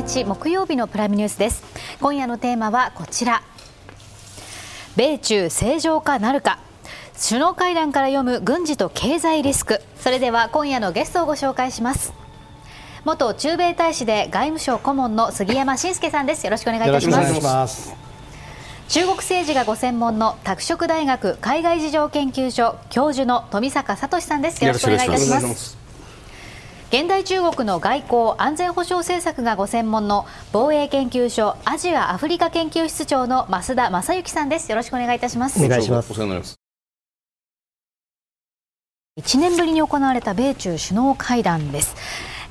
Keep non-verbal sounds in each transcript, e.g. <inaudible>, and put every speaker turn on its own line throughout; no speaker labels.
11月16日木曜日のプライムニュースです。今夜のテーマはこちら。米中正常化なるか。首脳会談から読む軍事と経済リスク。それでは今夜のゲストをご紹介します。元駐米大使で外務省顧問の杉山真介さんです。よろしくお願いいたします。中国政治がご専門の拓殖大学海外事情研究所教授の富坂聡さんです。よろしくお願いいたします現代中国の外交安全保障政策がご専門の防衛研究所アジアアフリカ研究室長の増田正幸さんです。よろしくお願いいたします。
お願いします。
1年ぶりに行われた米中首脳会談です。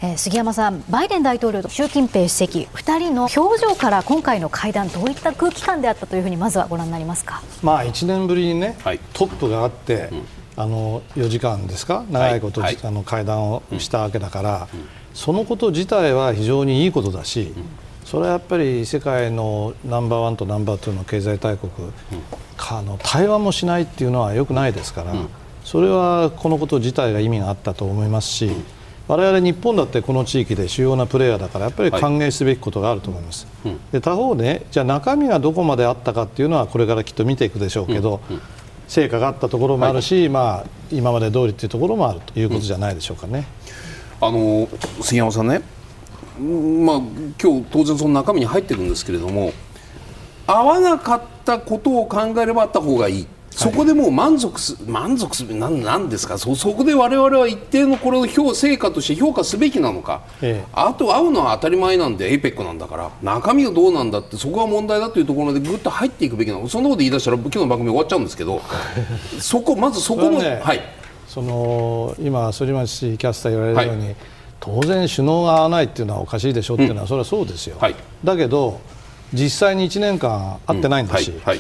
えー、杉山さん、バイデン大統領と習近平主席、2人の表情から今回の会談、どういった空気感であったというふうにまずはご覧になりますか、
まあ、1年ぶりにね、はい、トップがあって、うん、あの4時間ですか、長いこと、はい、あの会談をしたわけだから、うん、そのこと自体は非常にいいことだし、うん、それはやっぱり世界のナンバーワンとナンバーツーの経済大国、あの対話もしないっていうのはよくないですから、それはこのこと自体が意味があったと思いますし。我々日本だってこの地域で主要なプレーヤーだからやっぱり歓迎すべきことがあると思います、はいで他方ねじゃあ中身がどこまであったかっていうのはこれからきっと見ていくでしょうけど、うん。うん、成果があったところもあるし、はい、まあ、今まで通りというところもあるということじゃないでしょうかね。
あの杉山さんね、まあ、今日当然その中身に入ってるんですけれども合わなかったことを考えればあった方がいいそこでもう満足す満足すなんなんですか？そそこで我々は一定のこれを評成果として評価すべきなのか、ええ、あと会うのは当たり前なんで APEC なんだから。中身がどうなんだってそこが問題だというところでぐっと入っていくべきなの。そんなこと言い出したら今日の番組終わっちゃうんですけど。そこまずそこの、ね、はい。
その今反町キャスター言われるように、はい、当然首脳が合わないっていうのはおかしいでしょっていうのは、うん、それはそうですよ、はい、だけど実際に1年間会ってないんだし、うん。はい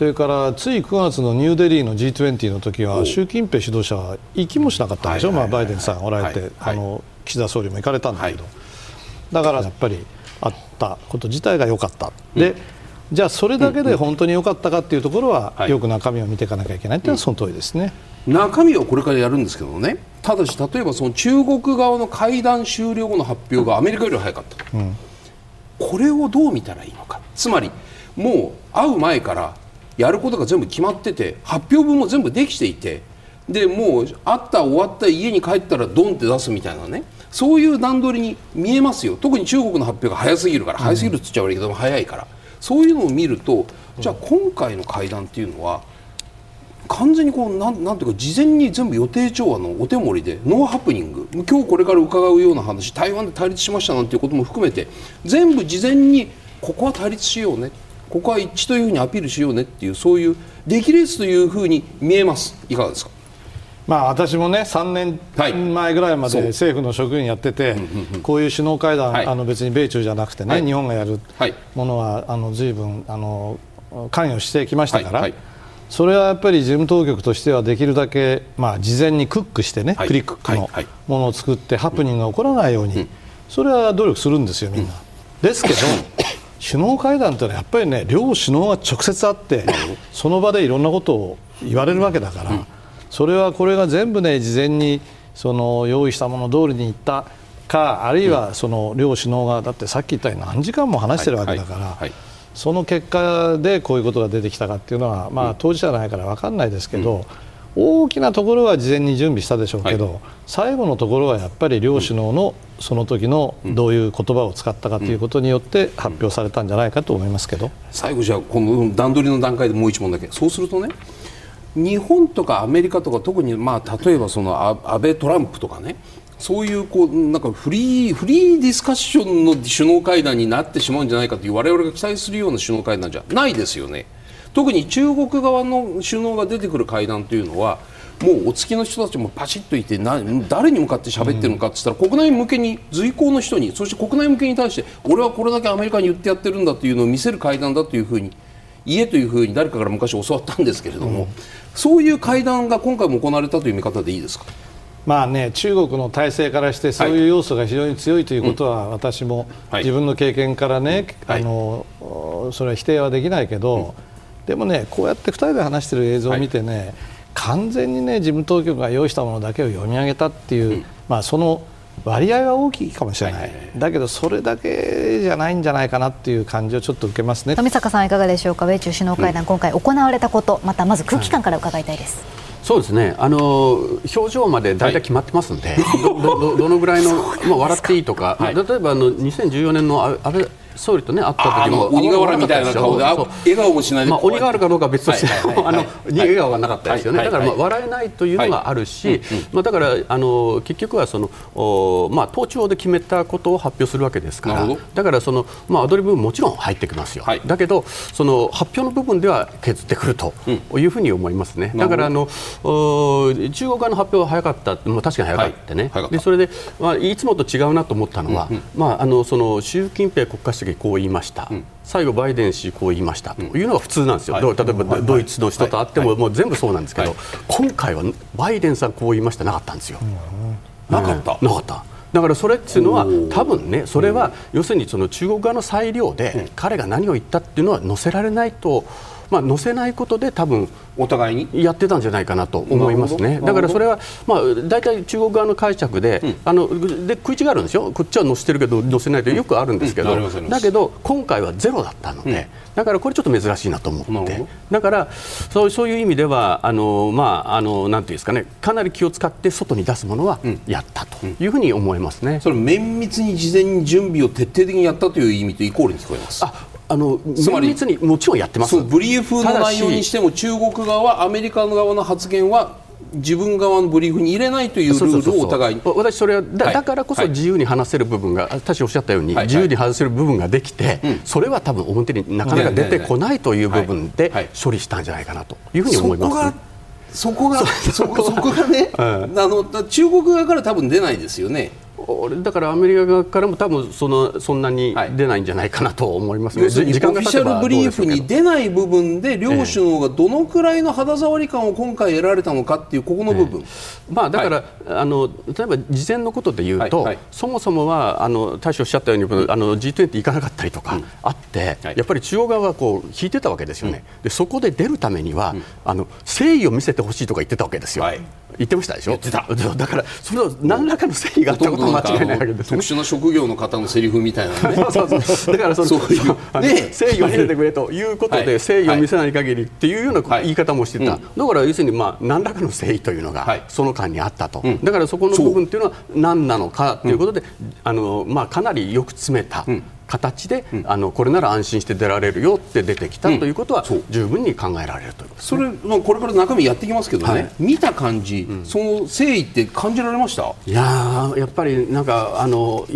それからつい9月のニューデリーの G20 の時は習近平指導者は行きもしなかったんでしょ、まあ、バイデンさんおられて、あの岸田総理も行かれたんだけど、だからやっぱりあったこと自体が良かった。で、じゃあそれだけで本当に良かったかっていうところは、よく中身を見ていかなきゃいけないっていうのはその通りですね。
中身はこれからやるんですけどね。ただし例えばその中国側の会談終了後の発表がアメリカより早かった、うん、これをどう見たらいいのか。つまりもう会う前からやることが全部決まってて発表文も全部できていてでもうあった終わった家に帰ったらドンって出すみたいなね。そういう段取りに見えますよ。特に中国の発表が早すぎるから、早すぎるって言っちゃ悪いけども早いから。そういうのを見るとじゃあ今回の会談っていうのは完全にこうなんなんていうか事前に全部予定調和のお手盛りでノーハプニング今日これから伺うような話台湾で対立しましたなんていうことも含めて全部事前にここは対立しようねここは一致というふうにアピールしようねっていうそういう出来レースというふうに見えます。いかがですか？
まあ、私もね3年前ぐらいまで政府の職員やってて、こういう首脳会談、あの別に米中じゃなくてね、日本がやるものはあの随分あの関与してきましたから、それはやっぱり事務当局としてはできるだけ、まあ、事前にクックしてね、クリックのものを作ってハプニングが起こらないように、それは努力するんですよ、みんな。ですけど <laughs> 首脳会談というのはやっぱりね両首脳が直接会ってその場でいろんなことを言われるわけだから、それはこれが全部ね事前にその用意したもの通りにいったかあるいはその両首脳がだってさっき言ったように何時間も話してるわけだから、その結果でこういうことが出てきたかっていうのは、まあ、当事者じゃないから分かんないですけど、大きなところは事前に準備したでしょうけど、はい、最後のところはやっぱり両首脳のその時のどういう言葉を使ったかということによって発表されたんじゃないかと思いますけど。
最後じゃあこの段取りの段階でもう一問だけそうするとね日本とかアメリカとか特にまあ例えばその安倍トランプとかねそういうこうなんかフリーフリーディスカッションの首脳会談になってしまうんじゃないかという我々が期待するような首脳会談じゃないですよね。特に中国側の首脳が出てくる会談というのはもうお付きの人たちもパチッといてな誰に向かって喋ってるのかって言ったら、国内向けに随行の人にそして国内向けに対して俺はこれだけアメリカに言ってやってるんだというのを見せる会談だというふうに家というふうに誰かから昔教わったんですけれども、うん、そういう会談が今回も行われたという見方でいいですか？
まあね、中国の体制からしてそういう要素が非常に強いということは、私も自分の経験からね、あのそれは否定はできないけど、でもねこうやって2人で話している映像を見てね、はい、完全にね事務当局が用意したものだけを読み上げたっていう、うん、まあ、その割合は大きいかもしれない、はい。はい、だけどそれだけじゃないんじゃないかなっていう感じをちょっと受けますね。
富坂さん、いかがでしょうか、米中首脳会談、うん、今回行われたこと、またまず空気感から伺いたいです。はい
そうですね、あの表情まで大体決まってますんで、<laughs> はい、どどどのぐらいの、まあ、笑っていいとか、はい、例えばあの2014年の安倍総理とね会った時も
鬼瓦みたいな顔で笑顔もしないで、
まあ、鬼瓦かどうかは別として、<laughs> あの笑顔がなかったですよね、だからまあ笑えないというのがあるし、まあ、だからあの結局はそのお、まあ、党庁で決めたことを発表するわけですからだからその、まあ、アドリブもちろん入ってきますよ、はい、だけどその発表の部分では削ってくるというふうに思いますね、だからあのお中国側の発表は早かった、まあ、確かに早かったね、はい、でそれで、まあ、いつもと違うなと思ったのは、まあ、あのその習近平国家主席こう言いました、うん、最後、バイデン氏こう言いました。というのが普通なんですよ、はい、例えばドイツの人と会っても,、もう全部そうなんですけど、今回はバイデンさんこう言いました。なかったんですよ。
なかった、
なかった。だからそれっていうのは多分ねそれは要するにその中国側の裁量で彼が何を言ったっていうのは載せられないとまあ、載せないことで多分
お互いに
やってたんじゃないかなと思いますね、だからそれは、まあ、大体中国側の解釈でうん、あので食い違うんですよ、こっちは載せてるけど載せないとよくあるんですけど、うん、だけど今回はゼロだったので、うん、だからこれちょっと珍しいなと思って、だからそうそういう意味ではあの、まあ、あのなんていうんですかね、かなり気を使って外に出すものはやったというふうに思いますね、
それ綿密に事前に準備を徹底的にやったという意味とイコールに聞こえます。あ
あのつまり密にもちろんやってます。
ブリーフの内容にしても中国側はアメリカ側の発言は自分側のブリーフに入れないというルールをお互い。に
私それはだ,、だからこそ自由に話せる部分が、確かおっしゃったように、自由に話せる部分ができて、それは多分表になかなか出てこない。という部分で処理したんじゃないかなというふうに思います、
そこがそこがね、<laughs> あの中国側から多分出ないですよね。
だからアメリカ側からも多分そのそんなに出ないんじゃないかなと思いますね、はい、
時間がオフィシャルブリーフに出ない部分で両首脳がどのくらいの肌触り感を今回得られたのかっていうここの部分、え
え、まあ、だから、はい、あの例えば事前のことで言うと、はい、そもそもはあの大使おっしゃったようにあの G20 行かなかったりとかあって、うん、やっぱり中央側はこう引いてたわけですよね、うん、でそこで出るためには、うん、あの誠意を見せてほしいとか言ってたわけですよ。言ってましたでしょ？だからそれは何らかの誠意があったことは間違いないわけです、
特殊な職業の方のセリフみたいなね。<laughs> そう
そうだからそのそういう、ね、誠意を見せてくれということで、誠意を見せない限りっていうような言い方もしてた、だから要するにまあ何らかの誠意というのがその間にあったと、だからそこの部分っていうのは何なのかということで、あのまあ、かなりよく詰めた。形で、うん、あのこれなら安心して出られるよって出てきたということは、十分に考えられるということ、ね、
それ、まあ、これから中身やっていきますけどね、はい、見た感じ、うん、その誠意って感じられました？
いややっぱりなんかあの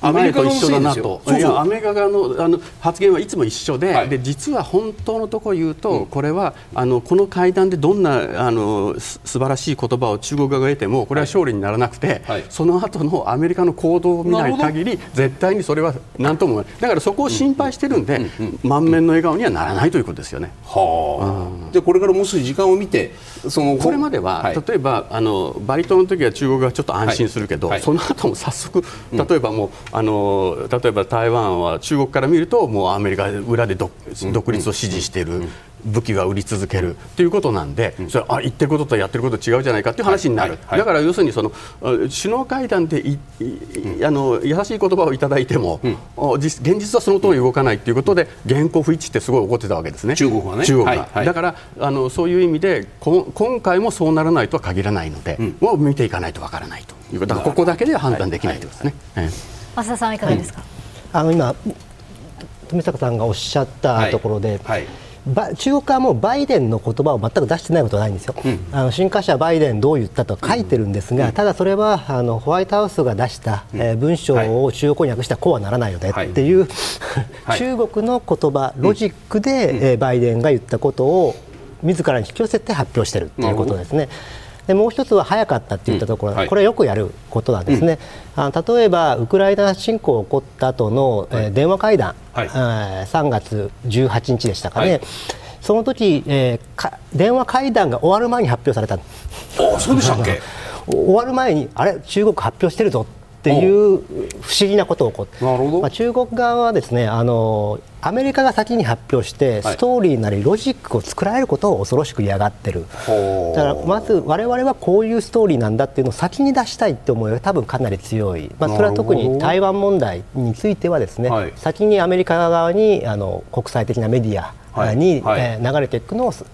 アメリカと一緒だなと。いやアメリカ側のあの発言はいつも一緒ではい、で実は本当のところを言うと、うん、これはあのこの会談でどんなあのす素晴らしい言葉を中国側が得てもこれは勝利にならなくて、はい、その後のアメリカの行動を見ない限り絶対にそれは何ともだからそこを心配してるんで、満面の笑顔にはならないということですよね。
はあ、でこれからもう少し時間を見て
そのこれまでは、はい、例えばあのバリ島の時は中国がちょっと安心するけど、はい。はい、その後も早速例えばもう、あの例えば台湾は中国から見るともうアメリカ裏で独立を支持している。武器が売り続けるということなんで、うん、それあ言ってることとやってること違うじゃないかという話になる、はい。はいはい、だから要するにその首脳会談でい、うん、あの優しい言葉をいただいても、うん、現実はその通り動かないということで原稿不一致ってすごい怒ってたわけですね、
中国はね。
中国は、はいはい、だからあのそういう意味でこ今回もそうならないとは限らないので、もう見ていかないとわからないということ。だからここだけでは判断できないということですね。
増田さんいかがですか、
あの今富坂さんがおっしゃったところで、はい中国はもうバイデンの言葉を全く出してないことはないんですよ、うん、あの新華社バイデンどう言ったと書いてるんですが、うん、ただそれはあのホワイトハウスが出した、うん、えー、文章を中国語に訳したらこうはならないよねっていう、はい、<laughs> 中国の言葉、ロジックで、えー、バイデンが言ったことを自らに引き寄せて発表しているということですね。でもう一つは早かったっていったところ、うん。はい、これはよくやることなんですね、うん、あ例えばウクライナ侵攻が起こった後の、はい、えー、電話会談、はい、えー、3月18日でしたかね、はい、その時、えー、か電話会談が終わる前に発表された。
あそうでしたっけ？<laughs>
終わる前にあれ？中国発表してるぞっっていう不思議なことを起こって、まあ、中国側はですねあのアメリカが先に発表してストーリーなりロジックを作られることを恐ろしく嫌がってる、はい、だからまず我々はこういうストーリーなんだっていうのを先に出したいって思いが多分かなり強い、まあ、それは特に台湾問題についてはですね、はい、先にアメリカ側にあの国際的なメディアに、はい、えー、流れていくのをそ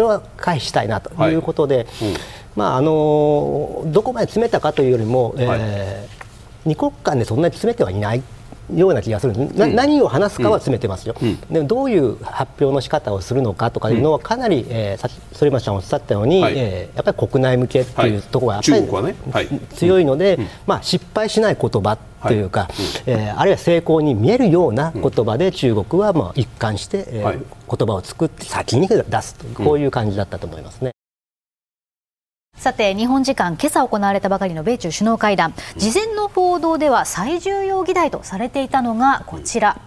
れは回避したいなということで、うん、まああのどこまで詰めたかというよりも、えー、2国間でそんなに詰めてはいないような気がする、うん、何を話すかは詰めてますよ、うん、でもどういう発表の仕方をするのかとかいうのはかなり、えー、反町さんおっしゃったように、はい、えー、やっぱり国内向けっていうところがやっぱり、ね。はい、強いので、まあ、失敗しない言葉というか、はい、えー、あるいは成功に見えるような言葉で中国はまあ一貫して、えー言葉を作って先に出すとこういう感じだったと思いますね。
さて日本時間今朝行われたばかりの米中首脳会談。事前の報道では最重要議題とされていたのがこちら。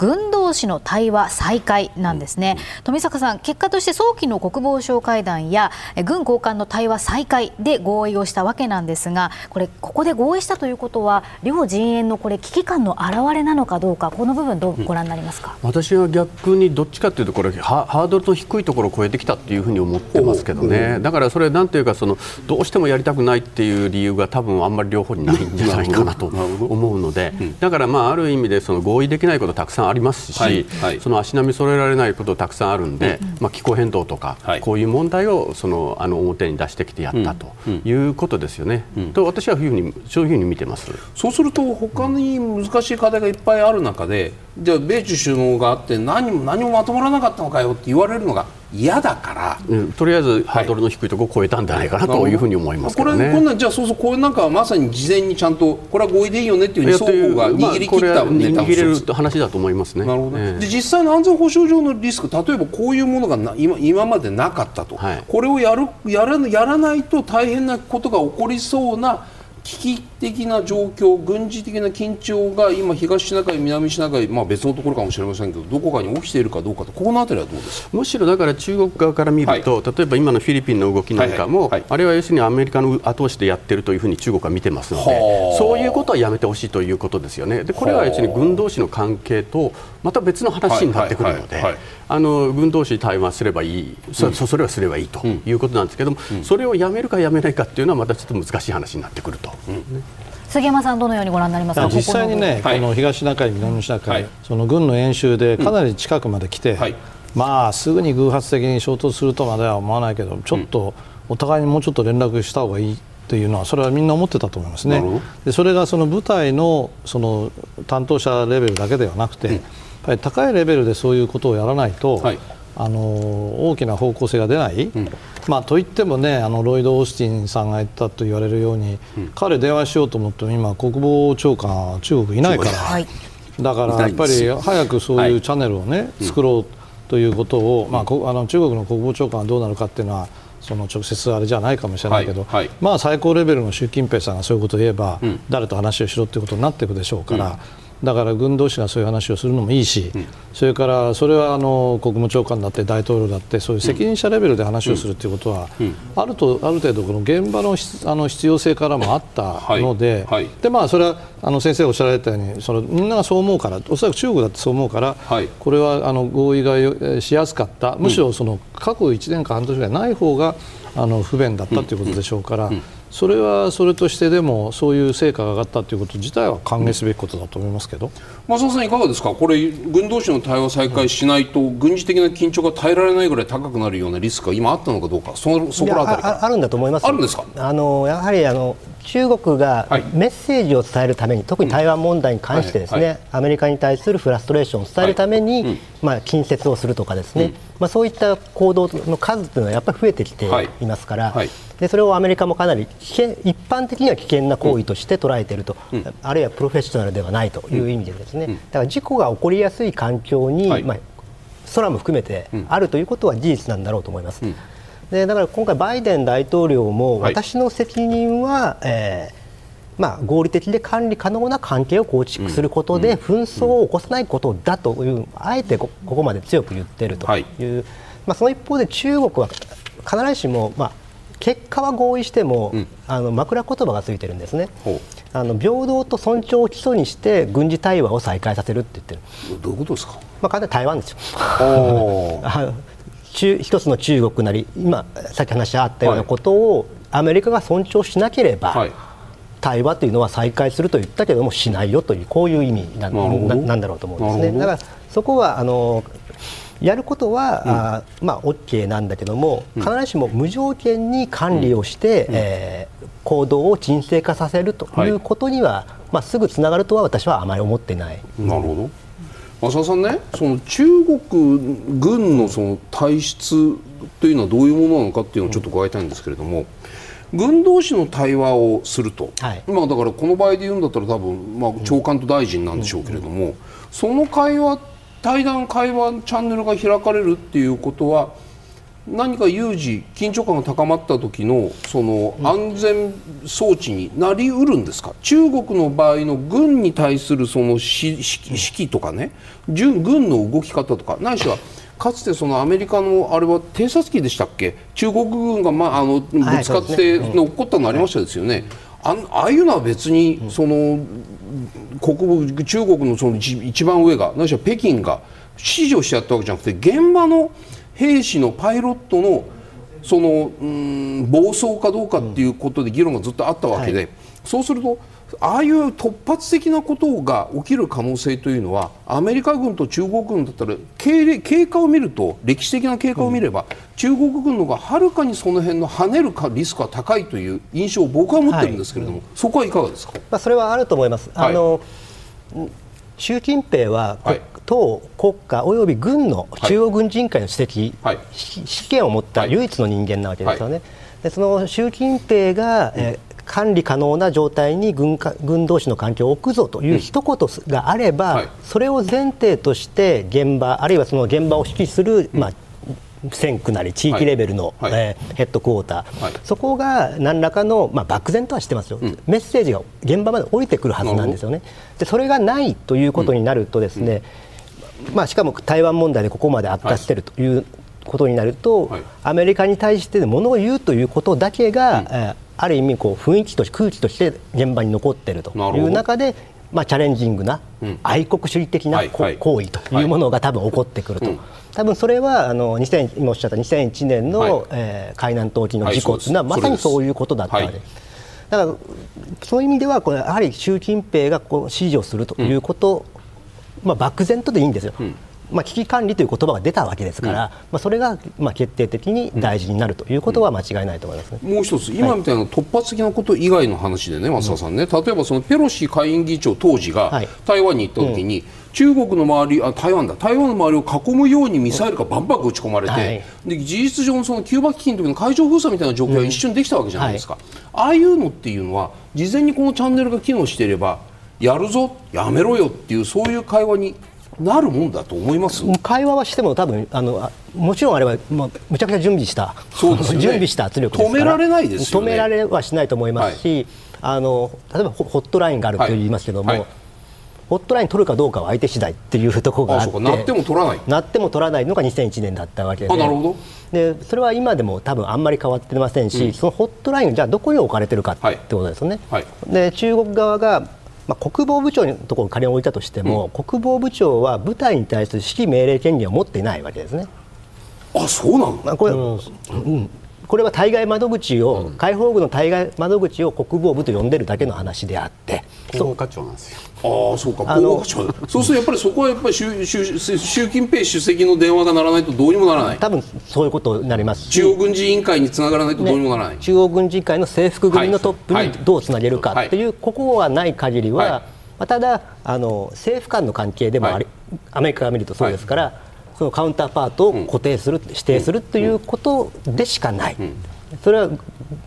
軍同士の対話再開なんですね、富坂さん、結果として早期の国防相会談や軍高官の対話再開で合意をしたわけなんですが、これ、ここで合意したということは、両陣営のこれ危機感の表れなのかどうか、この部分、どうご覧になりますか、
うん、私は逆にどっちかというと、これハ、ードルの低いところを超えてきたっていうふうに思ってますけどね、だからそれ、なんていうかその、どうしてもやりたくないっていう理由が、多分あんまり両方にないんじゃないかなと思うので、だからまあある意味でその合意できないことたくさんありますし、その足並み揃えられないことたくさんあるんで、うん、まあ、気候変動とか、はい、こういう問題をそのあの表に出してきてやったということですよね。うん、と私はふうにそういうふうに見てます。
そうすると他に難しい課題がいっぱいある中で、じゃあ米中首脳があって何も何もまとまらなかったのかよって言われるのが嫌だから、
うん、とりあえずハードルの低いところを超えたんじゃないかなとい。うふうに思いますね、
これこんなんじゃあそうそうこれなんかまさに事前にちゃんとこれは合意でいいよねっていうふうに双方が握り切ったネ
タ、まあ、握れる話だと思いますね。
なるほど、えー、で実際の安全保障上のリスク例えばこういうものがな今今までなかったと、はい、これをやるやらやらないと大変なことが起こりそうな危機的な状況、軍事的な緊張が今、東シナ海、南シナ海、まあ、別のところかもしれませんけど、どこかに起きているかどうかと、ここのあたりはどうです
むしろだから中国側から見ると、はい、例えば今のフィリピンの動きなんかも、はいはい、あれは要するにアメリカの後押しでやってるというふうに中国は見てますので、そういうことはやめてほしいということですよね、でこれは要するに軍同士の関係とまた別の話になってくるので。あの軍同士対話すればいい、それそれはすればいいということなんですけども、うん、それをやめるかやめないかっていうのはまたちょっと難しい話になってくると。うん。
杉山さん、どのようにご覧になりますか？
実際にね、この東シナ海、南シナ海、はい、その軍の演習でかなり近くまで来て、はい、まあ、すぐに偶発的に衝突するとまでは思わないけど、ちょっとお互いにもうちょっと連絡した方がいいというのは、それはみんな思ってたと思いますね。でそれがその部隊のその担当者レベルだけではなくて、ぱり高いレベルでそういうことをやらないと、はい。あの大きな方向性が出ない、うん、まあ、といってもねあのロイド・オースティンさんが言ったと言われるように、うん、彼、電話しようと思っても今、国防長官は中国いないから、はい、だからやっぱり早くそういうチャンネルをね、はい、作ろうということを、まあ、あの中国の国防長官はどうなるかっていうのはその直接あれじゃないかもしれないけど、はい。はい、まあ、最高レベルの習近平さんがそういうことを言えば、うん、誰と話をしろということになっていくでしょうから、だから軍同士がそういう話をするのもいいし、うん、それからそれはあの国務長官だって大統領だってそういう責任者レベルで話をするということは、あるとある程度この現場のあの必要性からもあったので、はい。はい、でまあそれはあの先生がおっしゃられたようにそのみんながそう思うからおそらく中国だってそう思うから、はい、これはあの合意がしやすかった。むしろその過去1年か半年ぐらいない方があの不便だったということでしょうから。うんうんそれはそれとしてでもそういう成果が上がったということ自体は歓迎すべきことだと思いますけど、
松尾さん、いかがですか、これ、軍同士の対話再開しないと、軍事的な緊張が耐えられないぐらい高くなるようなリスクが今あったのかどうか、そそこら辺り
あるんだと思います
あるんですか？
あのやはりあの中国がメッセージを伝えるために、はい、特に台湾問題に関してですね、アメリカに対するフラストレーションを伝えるために、うん、まあ、近接をするとかですね、うん、まあ、そういった行動の数というのはやっぱり増えてきていますから、でそれをアメリカもかなり危険一般的には危険な行為として捉えていると、うん、あるいはプロフェッショナルではないという意味でですね、だから事故が起こりやすい環境に、まあ、空も含めてあるということは事実なんだろうと思います。でだから今回、バイデン大統領も私の責任は、はい、えーまあ、合理的で管理可能な関係を構築することで紛争を起こさないことだという、あえてここまで強く言っているという、はい、まあ、その一方で中国は必ずしも、まあ、結果は合意しても、うん、あの枕言葉がついてるんですね。あの平等と尊重を基礎にして軍事対話を再開させるって言って
る。どういうことですか、
まあ、簡単に台湾ですよ <laughs> 中一つの中国なり今さっき話あったようなことをアメリカが尊重しなければ、はい、対話というのは再開すると言ったけどもしないよというこういう意味ななんだろうと思うんですね。だからそこはあのやることは、うん、あまあ OK なんだけども必ずしも無条件に管理をして、うん、えー、行動を沈静化させるということには、はい、まあ、すぐつながるとは私はあまり思ってない。
なるほど浅田さんね、その中国軍のその体質というのはどういうものなのかっていうのをちょっと伺いたいんですけれども、軍同士の対話をすると、はい、まあ、だからこの場合で言うんだったら多分、まあ、長官と大臣なんでしょうけれども、その会話対談会話チャンネルが開かれるっていうことは何か有事緊張感が高まった時のその安全装置になりうるんですか、中国の場合の軍に対するその指揮とかね。軍の動き方とか。ないしはかつてそのアメリカのあれは偵察機でしたっけ？中国軍が、まあ、あのぶつかっての起こったのありましたですよね。あああいうのは別にその国部中国のその一番上が何しろ北京が指示をしてやったわけじゃなくて現場の兵士のパイロットのそのうん暴走かどうかっていうことで議論がずっとあったわけで、はい、そうするとああいう突発的なことが起きる可能性というのはアメリカ軍と中国軍だったら経経過を見ると歴史的な経過を見れば、うん、中国軍のがはるかにその辺の跳ねるかリスクが高いという印象を僕は持ってるんですけれども、はい、そこはいかがですか、
まあ、それはあると思います。はい、あの習近平は、はい、党国家および軍の中央軍人会の主席、はい、指揮権を持った唯一の人間なわけですよね。でその習近平が、えー管理可能な状態に軍か軍同士の関係を置くぞという一言があれば、うんはい、それを前提として現場あるいはその現場を指揮する、まあ、選区なり地域レベルの、はい、えー、ヘッドクォーター、はい、そこが何らかの、まあ、漠然とはしてますよ、うん、メッセージが現場まで降りてくるはずなんですよね。でそれがないということになるとですね、うん、まあ、しかも台湾問題でここまで悪化しているということになると、はい、アメリカに対してものを言うということだけが、うん、えーある意味こう雰囲気として空気として現場に残っているという中で、まあ、チャレンジングな愛国主義的な行為というものが多分起こってくると。多分それはあの2000今おっしゃった2001年の、はい、えー、海南島沖の事故というのは、まさにそういうことだったわけです。だからそういう意味ではこれやはり習近平がこう指示をするということ、うん、まあ、漠然とでいいんですよ。うん。まあ、危機管理という言葉が出たわけですから、うん、まあ、それがまあ決定的に大事になるということは間違いないと思いますね、
もう一つ、今みたいな突発的なこと以外の話でね、増田さんね、例えばそのペロシ下院議長当時が台湾に行った時に、中国の周りあ台湾だ。台湾の周りを囲むようにミサイルがバンバン撃ち込まれて、はい、で事実上のそのキューバ危機の時の海上封鎖みたいな状況が一瞬できたわけじゃないですか、うんはい、ああいうのっていうのは事前にこのチャンネルが機能していればやるぞやめろよっていうそういう会話になるもんだと思います？
会話はしても多分あのもちろんあれは、まあ、むちゃくちゃ準備したね、<laughs> 準備した圧力
止められないです
よ、ね、止められはしないと思いますし、はい、あの例えばホットラインがあると言いますけども、はい。はい、ホットライン取るかどうかは相手次第っていうところがあって
なっても取らない。
なっても取らないのが2001年だったわけでなるほど。でそれは今でも多分あんまり変わってませんし、うん、そのホットラインじゃあどこに置かれてるかってことですよね。で中国側がまあ、国防部長のところに仮に置いたとしても、うん、国防部長は部隊に対する指揮命令権限を持っていないわけですね。
あそうなの、まあ、
これ、うん、うん。これは対外窓口を、解放軍の対外窓口を国防部と呼んでるだけの話であって、
広報課長なんですよ。
ああそうか。広報課長そうするとやっぱりそこはやっぱり習習習近平主席の電話が鳴らないとどうにもならない。
多分そういうことになります。
中央軍事委員会につながらないとどうにもならない、ね、
中央軍事委員会の制服組のトップにどうつなげるかっていう、ここはない限りは、はい、まあ、ただあの政府間の関係でもあり、はい、アメリカが見るとそうですから、そのカウンターパートを固定する、うん、指定するということでしかない。うん。それは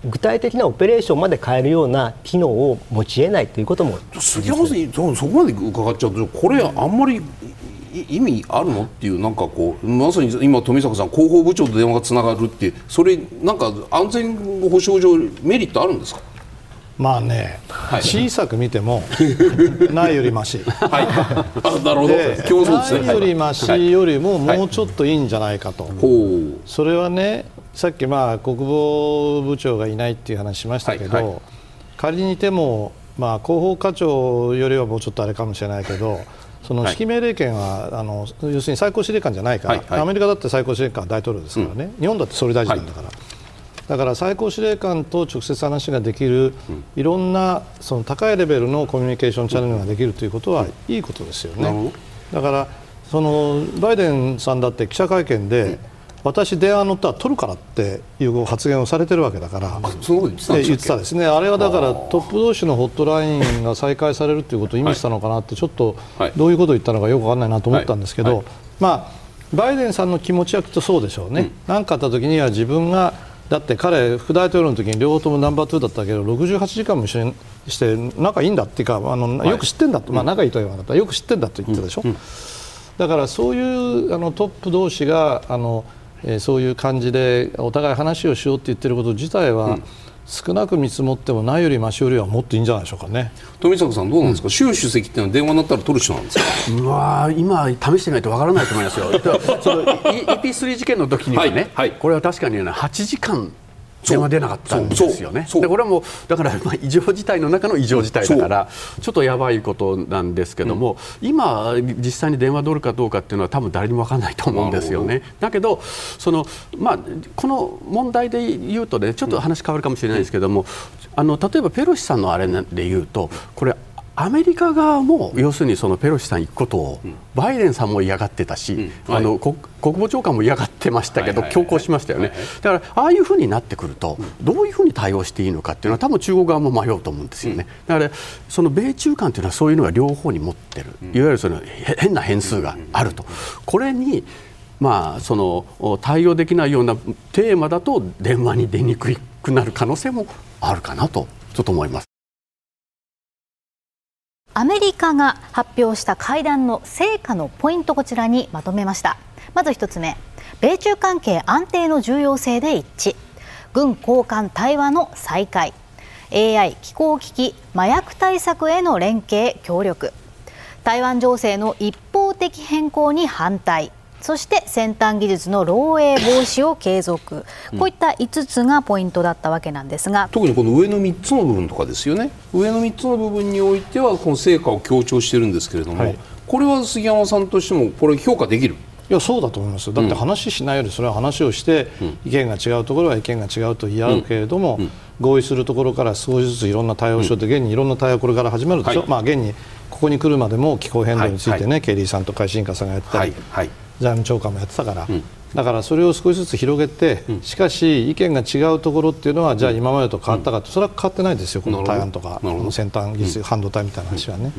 具体的なオペレーションまで変えるような機能を持ち得ないということも。
杉山さんそこまで伺っちゃうとこれあんまり意味あるのっていうなんかこうまさに今富坂さん広報部長と電話がつながるってそれなんか安全保障上メリットあるんですか？
まあね、はい、小さく見ても <laughs> ないよりまし、はい、
あなるほど。
競争ですね。ないよりましよりももうちょっといいんじゃないかと、はい、それはねさっきまあ国防部長がいないっていう話しましたけど、はいはい、仮にいてもまあ、広報課長よりはもうちょっとあれかもしれないけどその指揮命令権は、はい、あの要するに最高司令官じゃないから、はいはい、アメリカだって最高司令官は大統領ですからね、うん、日本だって総理大臣なんだから。だから最高司令官と直接話ができる、いろんなその高いレベルのコミュニケーションチャンネルができるということはいいことですよね。だからそのバイデンさんだって記者会見で、私、電話乗ったら取るからっていう発言をされてるわけだから、
そう言
ってたですね、あれはだからトップ同士のホットラインが再開されるということを意味したのかなって、ちょっとどういうことを言ったのかよく分からないなと思ったんですけど、まあ、バイデンさんの気持ちはきっとそうでしょうね、何、うん、かあった時には自分がだって彼、副大統領の時に両方ともナンバー2だったけど68時間も一緒にして仲いいんだっていうかあの、よく知ってんだと、まあ、仲いいとは言わなかった。よく知ってんだと言ってたでしょ、うん。うん、だからそういうあのトップ同士があのえー、そういう感じでお互い話をしようって言ってること自体は、少なく見積もってもないよりましよりはもっといいんじゃないでしょうかね。
富坂さん、どうなんですか、うん、習主席っていうのは電話になったら取る人なんですか？
うわ今、試してないとわからないと思いますよ、<laughs> その EP3 事件の時にはね、はいはい、これは確かに、ね、8時間電話出なかったんですよね。でこれはもうだからまあ異常事態の中の異常事態だからちょっとやばいことなんですけども、うん、今実際に電話取るかどうかっていうのは多分誰にも分からないと思うんですよね。だけどそのまあこの問題で言うとねちょっと話変わるかもしれないですけども、あの例えばペロシさんのあれで言うとこれアメリカ側も要するにそのペロシさん行くことをバイデンさんも嫌がってたし、あの国防長官も嫌がってましたけど強行しましたよね、だからああいうふうになってくるとどういうふうに対応していいのかっていうのは多分中国側も迷うと思うんですよね、だからその米中間というのはそういうのが両方に持ってる、いわゆるその変な変数があると、これにまあその対応できないようなテーマだと電話に出にくくなる可能性もあるかなとちょっと思います。
アメリカが発表した会談の成果のポイントこちらにまとめました。まず1つ目米中関係安定の重要性で一致。軍高官対話の再開。AI 気候危機麻薬対策への連携協力。台湾情勢の一方的変更に反対。そして先端技術の漏洩防止を継続、こういった5つがポイントだったわけなんですが。
特にこの上の3つの部分とかですよね。上の3つの部分においてはこの成果を強調してるんですけれども、はい、これは杉山さんとしてもこれ評価できる？
いやそうだと思いますだって話しないよりそれは話をして意見が違うところは意見が違うと言い合うけれども、合意するところから少しずついろんな対応をしようと、現にいろんな対応これから始まるでしょ、はい、まあ、現にここに来るまでも気候変動についてね、ケリーさんと海進化さんがやったり、財務長官もやってたから、うん、だからそれを少しずつ広げて、うん、しかし意見が違うところっていうのはじゃあ今までと変わったかってそれは変わってないですよ、この台湾とかこの先端技術、半導体みたいな話はね。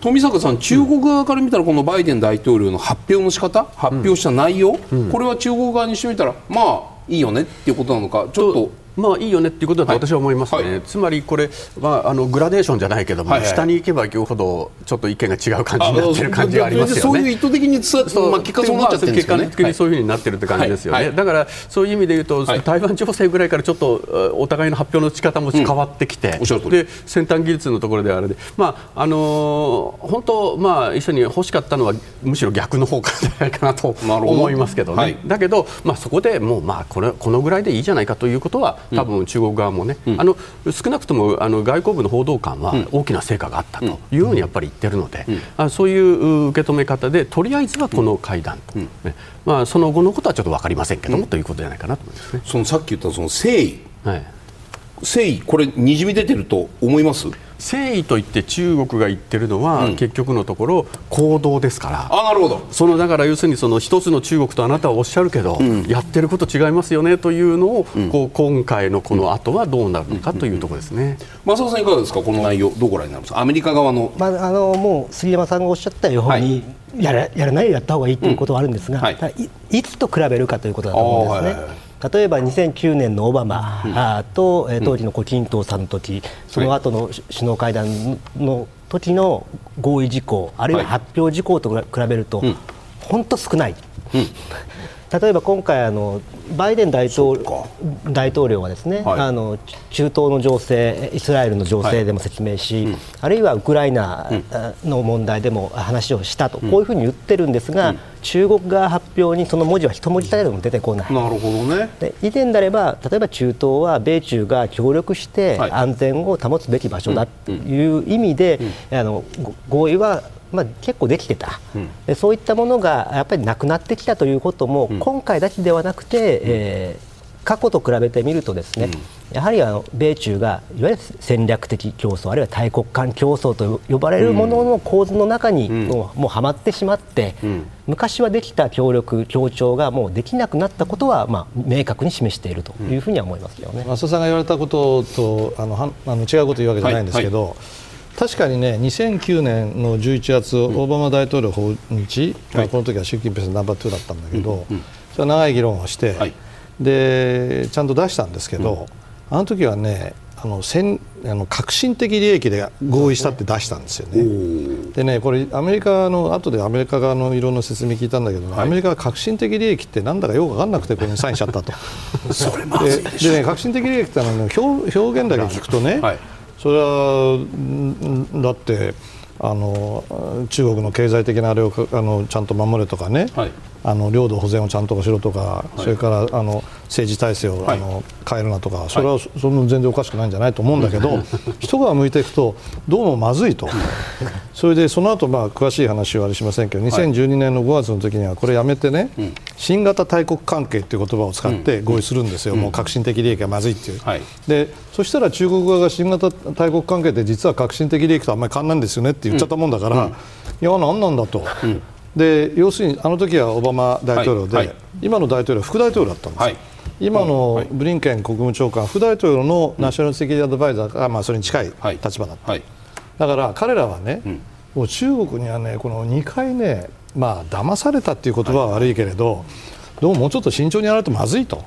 富坂さん、中国側から見たらこのバイデン大統領の発表の仕方、発表した内容、これは中国側にしてみたらまあいいよねっていうことなのかちょっと。
まあいいよねっていうことだと私は思いますね、はい。はい、つまりこれ、まあ、あのグラデーションじゃないけども、はいはい、下に行けば行くほどちょっと意見が違う感じになってる感じがありますよね。
そういう意図的につそう、まあ、結果そうなっちゃってるんですかね、
結果的にそういうふうになってるって感じですよね、だからそういう意味で言うと、台湾情勢ぐらいからちょっとお互いの発表の仕方も変わってきて、うん、で先端技術のところであれで、まああのー、本当、まあ、一緒に欲しかったのはむしろ逆の方かじゃないかなと思いますけどね、だけど、まあ、そこでもう、まあ、これこのぐらいでいいじゃないかということは多分中国側側もね、うん、あの少なくともあの外交部の報道官は大きな成果があったというふうにやっぱり言ってるので、あそういう受け止め方でとりあえずはこの会談と、ね、まあ、その後のことはちょっと分かりませんけども、ということじゃないかなと思いますね。
そのさっき言ったその誠意、はい、誠意これにじみ出てると思います？
誠意といって中国が言ってるのは、うん、結局のところ行動ですから。
あなるほど。
そのだから要するにその一つの中国とあなたはおっしゃるけど、うん、やってること違いますよねというのを、うん、こう今回のこの後はどうなるのかというところですね、
松尾さんいかがですか？この内容どうご覧になりますか？アメリカ側の,、
まあ、あのもう杉山さんがおっしゃったように、はい、やらやらないやった方がいいということはあるんですが、はい、いいつと比べるかということだと思うんですね。例えば2009年のオバマと、うん、当時の胡錦涛さんの時その後の首脳会談の時の合意事項あるいは発表事項と比べると、本当少ない。例えば今回あのバイデン大統大統領はですね、はい、あの中東の情勢イスラエルの情勢でも説明し、はいうん、あるいはウクライナの問題でも話をしたと、うん、こういうふうに言ってるんですが、うん、中国側発表にその文字は一文字たりでも出てこない。
なるほどね。
で以前であれば例えば中東は米中が協力して安全を保つべき場所だという意味で、あの合意はまあ、結構できてた、うん、そういったものがやっぱりなくなってきたということも、うん、今回だけではなくて、うん、えー、過去と比べてみるとですね、やはりあの米中がいわゆる戦略的競争あるいは大国間競争と呼ばれるものの構図の中にもう,、もうはまってしまって、昔はできた協力協調がもうできなくなったことは、まあ、明確に示しているというふうには思いますよね。
増田さんが言われたこととあのはあの違うこと言うわけじゃないんですけど、はいはい確かにね、2009年の11月、オバマ大統領訪日、まあ、この時は習近平さんナンバー2だったんだけど、それは長い議論をして、でちゃんと出したんですけど、あの時はね、あの先あの革新的利益で合意したって出したんですよね。でねこれアメリカの後でアメリカ側のいろんな説明聞いたんだけど、はい、アメリカは革新的利益ってなんだかよく分かんなくてこれにサインしちゃったと。<laughs>
それまで
でね革新的利益ってのは、ね、表表現だけ聞くとね、はいそれはだってあの中国の経済的なあれをあのちゃんと守れとかね、はい、あの領土保全をちゃんとしろとか、はい、それからあの政治体制を、はい、あの変えるなとかそれはそんな全然おかしくないんじゃないと思うんだけど、一皮むいていくとどうもまずいと。それでその後まあ詳しい話はあれしませんけど2012年の5月の時にはこれやめてね、新型大国関係っていう言葉を使って合意するんですよ、もう革新的利益がまずいっていう、でそしたら中国側が新型大国関係って実は革新的利益とあんまり変わらないんですよねって言っちゃったもんだから、いや何なんだと。で要するにあの時はオバマ大統領で、はいはい、今の大統領は副大統領だったんです、はい、今のブリンケン国務長官副大統領のナショナルセキュリティアドバイザーが、まあ、それに近い立場だった、だから彼らはね、うん、もう中国にはねこの2回ねまあ騙されたっていう言葉は悪いけれど、どうももうちょっと慎重にやらないとまずいと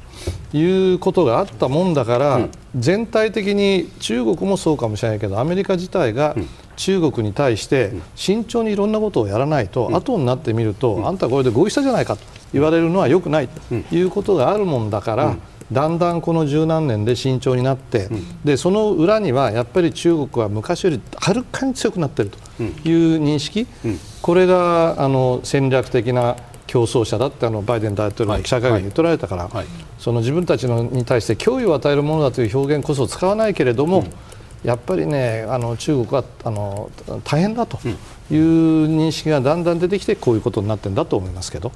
いうことがあったもんだから、うん、全体的に中国もそうかもしれないけどアメリカ自体が中国に対して慎重にいろんなことをやらないと、うん、後になってみると、うん、あんたこれで合意したじゃないかと言われるのはよくないと。いうことがあるもんだから、だんだんこの十何年で慎重になって、でその裏にはやっぱり中国は昔よりはるかに強くなっているという認識、これがあの戦略的な競争者だってあのバイデン大統領の記者会見に言っておられたから、はいはい、その自分たちのに対して脅威を与えるものだという表現こそ使わないけれども、うん、やっぱりねあの中国はあの大変だという認識がだんだん出てきてこういうことになってるんだと思いますけど。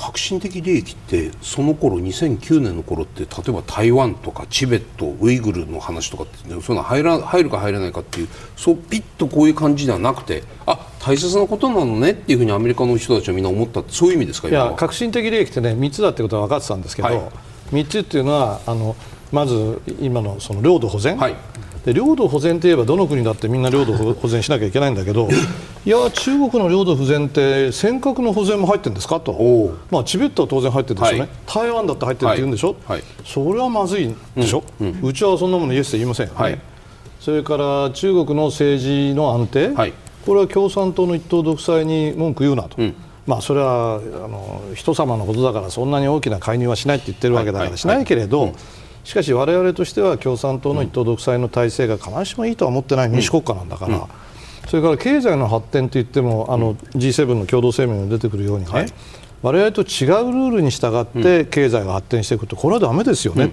革新的利益ってその頃2009年の頃って例えば台湾とかチベットウイグルの話とかって、ね、その入ら入るか入らないかっていうそうピッとこういう感じではなくてあ大切なことなのねっていうふうにアメリカの人たちはみんな思ったそういう意味ですか
いや革新的利益ってね3つだってことは分かってたんですけど、はい、3つっていうのはあのまず今のその領土保全、はいで領土保全といえばどの国だってみんな領土保全しなきゃいけないんだけど <laughs> いや中国の領土保全って尖閣の保全も入ってるんですかと、まあ、チベットは当然入ってるでしょうね、はい、台湾だって入ってるって言うんでしょ、はい、それはまずいでしょ、うんうん、うちはそんなものイエスと言いませんよね、はい、それから中国の政治の安定、これは共産党の一党独裁に文句言うなと。うん。まあ、それはあの人様のことだからそんなに大きな介入はしないって言ってるわけだからしないけれど、しかし我々としては共産党の一党独裁の体制が必ずしもいいとは思ってない民主国家なんだから、それから経済の発展といってもあの G7 の共同声明に出てくるようにね、はい、我々と違うルールに従って経済が発展していくとこれはだめですよね、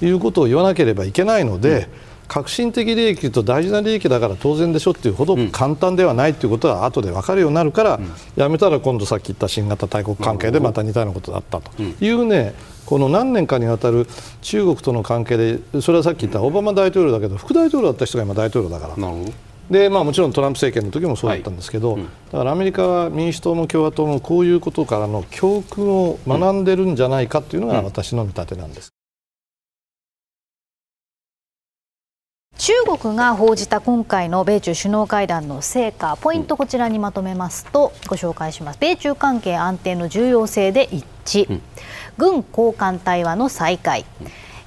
ということを言わなければいけないので。革新的利益と大事な利益だから当然でしょっていうほど簡単ではないということは後で分かるようになるから、やめたら今度さっき言った新型大国関係でまた似たようなことだったと。いうね、この何年かにわたる中国との関係でそれはさっき言ったオバマ大統領だけど副大統領だった人が今大統領だから。でまあ、もちろんトランプ政権の時もそうだったんですけど、はい。うん、だからアメリカは民主党も共和党もこういうことからの教訓を学んでるんじゃないかというのが私の見立てなんです。
中国が報じた今回の米中首脳会談の成果ポイントこちらにまとめますとご紹介します。米中関係安定の重要性で一致、うん、軍交換対話の再開。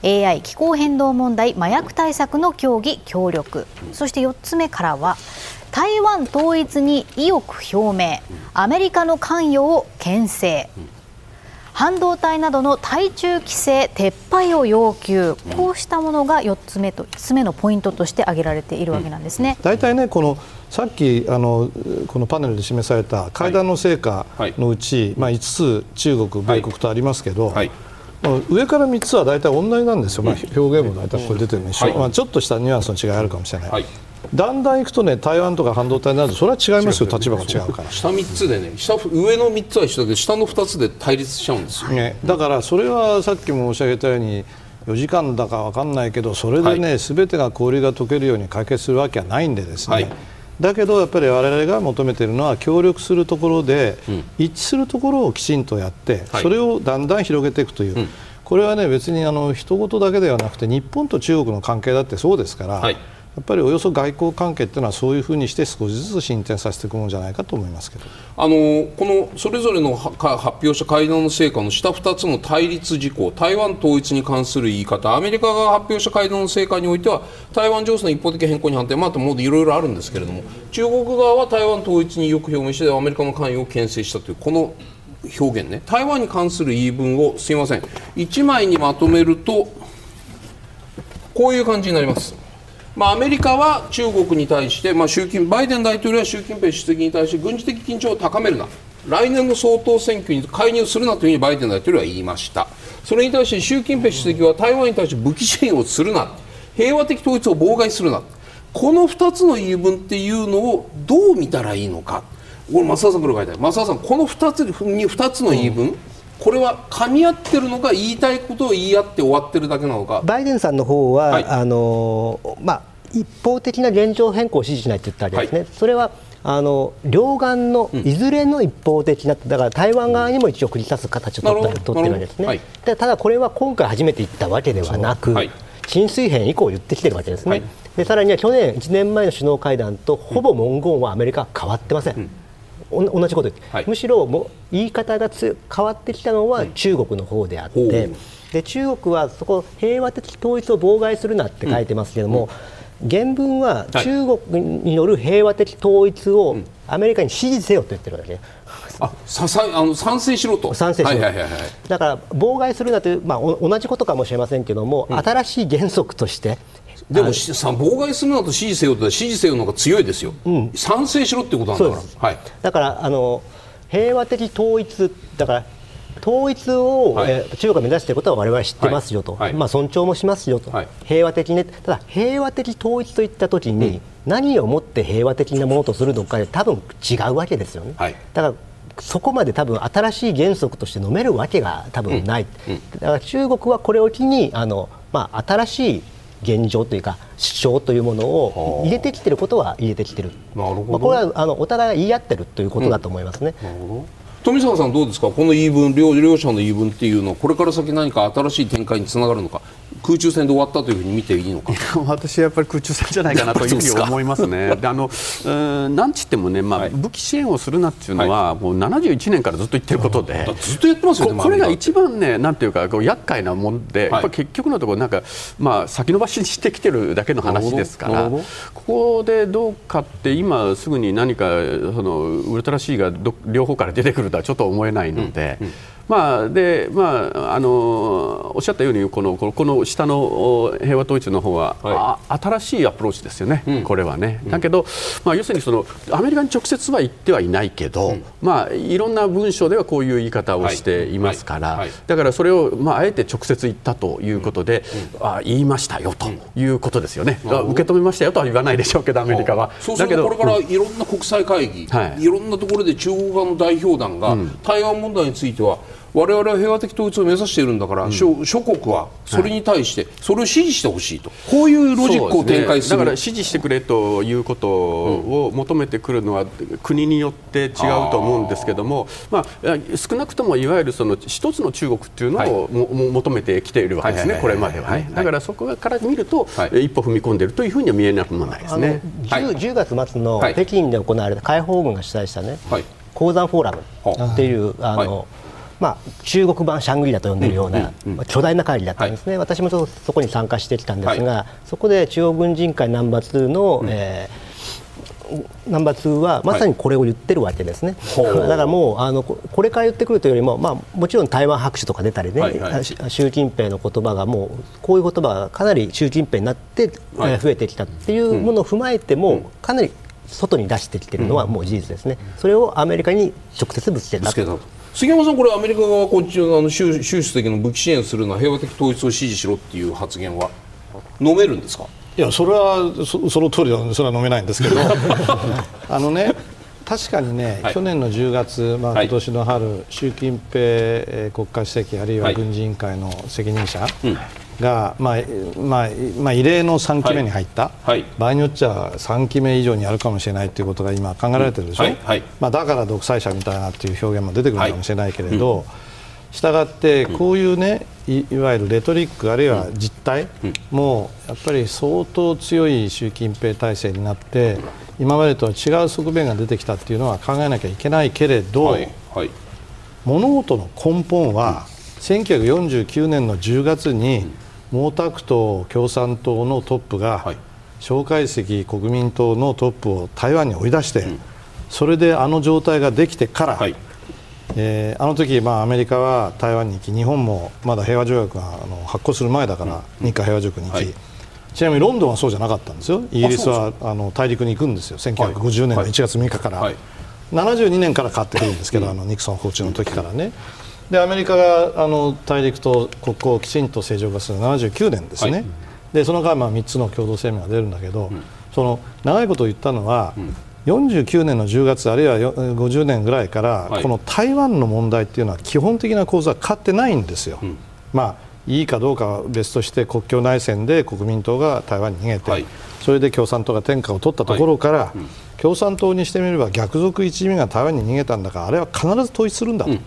AI 気候変動問題麻薬対策の協議協力。そして4つ目からは台湾統一に意欲表明。アメリカの関与を牽制半導体などの対中規制撤廃を要求、こうしたものが4つ目と5つ目のポイントとして挙げられているわけなんですね。
大、体、ねこのさっきあのこのパネルで示された会談の成果のうち、はい、まあ、5つ中国、米国とありますけど、はい。上から3つは大体同じなんですよ、まあ、表現も大体これ出てるんで、はい、まあ、ちょっとしたニュアンスの違いあるかもしれない、はい、だんだんいくとね台湾とか半導体になるとそれは違いますよ立場が違うから。
下3つでね下上の3つは一緒だけど下の2つで対立しちゃうんですよ、
ね、だからそれはさっきも申し上げたように4時間だか分かんないけどそれでね、す、べ、てが氷が溶けるように解決するわけはないんでですね、はい。だけどやっぱり我々が求めているのは協力するところで、一致するところをきちんとやって、それをだんだん広げていくという、これはね別にあの人事だけではなくて日本と中国の関係だってそうですから、はい、やっぱりおよそ外交関係っていうのはそういうふうにして少しずつ進展させていくものじゃないかと思いますけど。
あのこのそれぞれの発表した会談の成果の下2つの対立事項台湾統一に関する言い方アメリカが発表した会談の成果においては台湾情勢の一方的変更に反対またもういろいろあるんですけれども中国側は台湾統一によく表明してアメリカの関与を牽制したというこの表現ね。台湾に関する言い分をすいません。1枚にまとめるとこういう感じになります。まあ、アメリカは中国に対して、まあ、習近バイデン大統領は習近平主席に対して軍事的緊張を高めるな。来年の総統選挙に介入するなというふうにバイデン大統領は言いました。それに対して習近平主席は台湾に対して武器支援をするな。平和的統一を妨害するな。この2つの言い分っていうのをどう見たらいいのか。これ増田さんから書いてある増田さんこの2つに2つの言い分、うんこれは噛み合ってるのか言いたいことを言い合って終わってるだけなのか。
バイデンさんの方は、はい、あのまあ、一方的な現状変更を支持しないと言ったりですね、はい、それはあの両岸のいずれの一方的な、だから台湾側にも一応繰り出す形を取った取ってるわけですね、はい、ただこれは今回初めて言ったわけではなく、浸水変以降言ってきてるわけですね、でさらには去年、1年前の首脳会談とほぼ文言はアメリカは変わってません。うん同じことはい、むしろも言い方がつ変わってきたのは中国の方であって、で中国はそこ平和的統一を妨害するなって書いてますけども、うん、原文は中国による平和的統一をアメリカに支持せよと言ってるわけ。
あささあの賛成しろと。
賛成しろ、はいはいはいはい、だから妨害するなという、まあ、同じことかもしれませんけども、うん、新しい原則として
でもさ妨害するのと支持せよと支持せよの方が強いですよ、うん、賛成しろってことなんだから、はい、
だからあの平和的統一だから統一を、はい、えー、中国が目指していることは我々知ってますよと、はい、まあ、尊重もしますよと、はい、平和的ね。ただ平和的統一といったときに、うん、何をもって平和的なものとするのかで多分違うわけですよね。だからそこまで多分新しい原則として飲めるわけが多分ない、うん。うん、だから中国はこれを機にあの、まあ、新しい現状というか主張というものを入れてきてることは入れてきてる。なるほど、まあ、これはあのお互いが言い合ってるということだと思いますね。うん、なるほど
富坂さん、どうですか、この言い分両、両者の言い分っていうのは、これから先、何か新しい展開につながるのか、空中戦で終わったというふうに見ていいのか？<laughs>
私はやっぱり空中戦じゃないかなというふうに思いますね。<laughs> であのなんちってもね、まあ、はい、武器支援をするなっていうのは、はい、もう71年からずっと言ってることで、
ずっとやってますよね、
これが一番ね、なんていうか、こう厄介なもんで、はい、やっぱ結局のところ、なんか、まあ、先延ばしにしてきてるだけの話ですから、ここでどうかって、今すぐに何か、そのウルトラ C が両方から出てくるとはちょっと思えないので。うんうんまあでまあ、あのおっしゃったようにこのこの下の平和統一の方は、はい、新しいアプローチですよね、うん、これはね。だけど、まあ、要するにそのアメリカに直接は言ってはいないけど、うん、まあ、いろんな文章ではこういう言い方をしていますから、はい。はい、だからそれを、まあ、あえて直接言ったということで、うん、あ言いましたよということですよね、受け止めましたよとは言わないでしょうけど、アメリカは。
そうするとこれからいろんな国際会議、い、ろんなところで中国側の代表団が、台湾問題については我々は平和的統一を目指しているんだから、うん、諸諸国はそれに対してそれを支持してほしいと、こういうロジックを展開する、
ね、だから支持してくれということを求めてくるのは国によって違うと思うんですけども、まあ、少なくともいわゆるその一つの中国っていうのをも、はい、求めてきているわけですね、これまではね。だからそこから見ると、はい、一歩踏み込んでいるというふうには見えなくもないですね。
10, 10月末の北京で行われた解放軍が主催したね、はい、鉱山フォーラムっていう、あの、まあ、中国版シャングリラと呼んでいるような、まあ、巨大な会議だったんですね、はい、私もそこに参加してきたんですが、はい、そこで中央軍人会ナンバー2の、うん、えーナンバー2はまさにこれを言ってるわけですね、はい、だからもうあのこれから言ってくるというよりも、まあ、もちろん台湾拍手とか出たりね、はいはい、習近平の言葉がもうこういう言葉がかなり習近平になって増えてきたっていうものを踏まえても、かなり外に出してきてるのはもう事実ですね、それをアメリカに直接ぶつけた
杉山さん、これアメリカ側こっちの習習主席の武器支援するのは平和的統一を支持しろっていう発言は。飲めるんですか？
いやそれはそ <laughs> その通りだそれは飲めないんですけど。<laughs> あのね確かにね、はい、去年の10月、まあ、今年の春、はい、習近平国家主席あるいは軍事委員会の責任者が、まあまあまあ、異例の3期目に入った、はい、場合によっちゃ3期目以上にやるかもしれないということが今考えられてるでしょ、うんまあ、だから独裁者みたいなという表現も出てくるかもしれないけれど、うん。したがってこういうねいわゆるレトリックあるいは実態もやっぱり相当強い習近平体制になって今までとは違う側面が出てきたっていうのは考えなきゃいけないけれど、はいはい、物事の根本は1949年の10月に毛沢東共産党のトップが蒋介石国民党のトップを台湾に追い出してそれであの状態ができてから、はいえー、あの時、まあ、アメリカは台湾に行き日本もまだ平和条約があの発効する前だから、日韓平和条約に行き、はい、ちなみにロンドンはそうじゃなかったんですよ。イギリスはあの大陸に行くんですよ。1950年の1月6日から、はい、72年から変わってくるんですけど、あのニクソン訪中の時からね。でアメリカがあの大陸と国交をきちんと正常化する79年ですね、はい、でその間、まあ、3つの共同声明が出るんだけど、うん、その長いことを言ったのは、うん49年の10月あるいは50年ぐらいから、この台湾の問題っていうのは基本的な構図は変わってないんですよ。うん、まあいいかどうかは別として国境内戦で国民党が台湾に逃げて、はい、それで共産党が天下を取ったところから、はい。うん、共産党にしてみれば逆賊一味が台湾に逃げたんだからあれは必ず統一するんだと。うん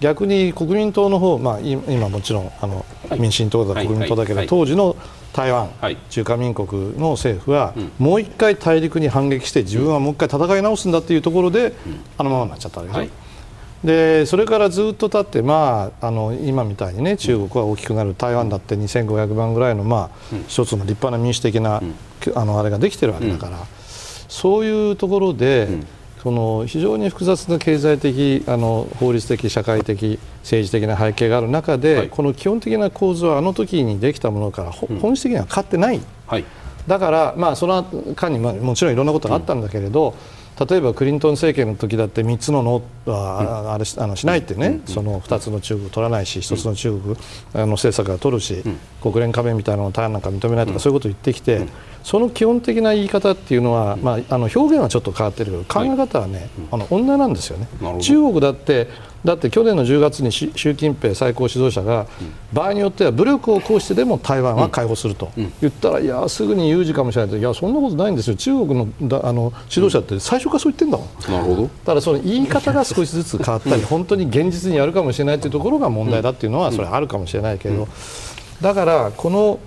逆に国民党の方、まあ、今もちろんあの民進党だ国民党だけど、当時の台湾、中華民国の政府は、もう一回大陸に反撃して自分はもう一回戦い直すんだというところで、あのままになっちゃったわけです、でそれからずっと経って、まあ、あの今みたいに、ね、中国は大きくなる台湾だって2500万ぐらいの、まあ、一つの立派な民主的な、あのあれができてるわけだから、そういうところで、その非常に複雑な経済的あの法律的社会的政治的な背景がある中で、はい、この基本的な構図はあの時にできたものから、うん、本質的には変わってない、はい、だから、まあ、その間に、まあ、もちろんいろんなことがあったんだけれど、うん、例えばクリントン政権の時だって3つのノーはあれあのしないってね、その2つの中国を取らないし1つの中国あの政策は取るし、国連加盟みたいなのを台湾なんか認めないとか、そういうことを言ってきて。その基本的な言い方っていうのは、まあ、あの表現はちょっと変わってるけど考え方はね、あの同じなんですよね。中国だってだって去年の10月に習近平最高指導者が、場合によっては武力を行使してでも台湾は解放すると言ったら、いやすぐに有事かもしれないと。いやそんなことないんですよ。中国のだあの指導者って最初からそう言ってんだもん、なるほど。だからその言い方が少しずつ変わったり、<laughs> 本当に現実にやるかもしれないというところが問題だっていうのはそれはあるかもしれないけど、だからこの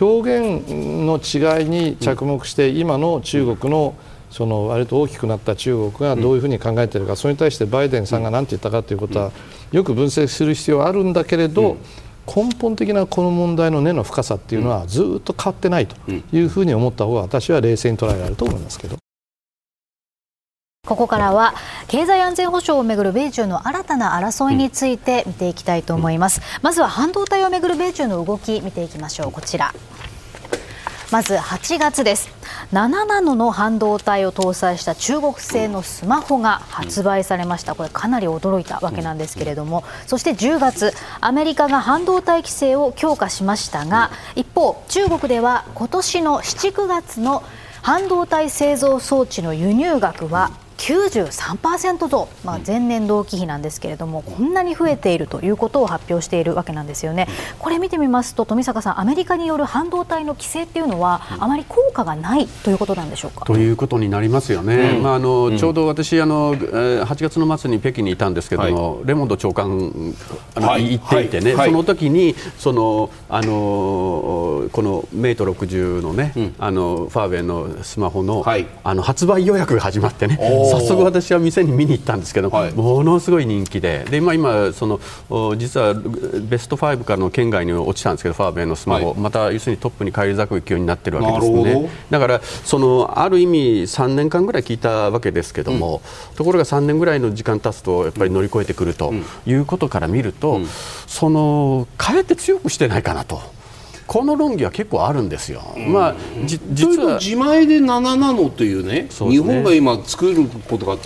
表現の違いに着目して、今の中国のその割と大きくなった中国がどういうふうに考えているか、それに対してバイデンさんが何て言ったかということはよく分析する必要はあるんだけれど、根本的なこの問題の根の深さっていうのはずっと変わってないというふうに思った方が私は冷静に捉えられると思いますけど。
ここからは経済安全保障をめぐる米中の新たな争いについて見ていきたいと思います、まずは半導体をめぐる米中の動き見ていきましょう。こちらまず8月です。7ナノの半導体を搭載した中国製のスマホが発売されました。これかなり驚いたわけなんですけれども。そして10月アメリカが半導体規制を強化しましたが一方中国では今年の7、9月の半導体製造装置の輸入額は93%増、まあ、前年同期比なんですけれども、こんなに増えているということを発表しているわけなんですよね。これ見てみますと、富坂さん、アメリカによる半導体の規制っていうのは、あまり効果がないということなんでしょうか？
ということになりますよね。うん、まああの、うん、ちょうど私あの8月の末に北京にいたんですけども、はい、レモンド長官あの、はい、行っていてね、はい、その時にそのあのこのメイト60のね、うん、あのファーウェイのスマホの、あの発売予約が始まってね。早速私は店に見に行ったんですけど、はい、ものすごい人気でで今今その実はベスト5からの県外に落ちたんですけどファーウェイのスマホ、はい、また要するにトップに返り咲く勢いになってるわけですね。だからそのある意味3年間ぐらい聞いたわけですけども、うん、ところが3年ぐらいの時間経つとやっぱり乗り越えてくるということから見ると、うん、そのかえって強くしてないかなと。この論議は結構あるんですよ。まあ、
じ実は自前で7ナノというね、ね、日本が今作ることが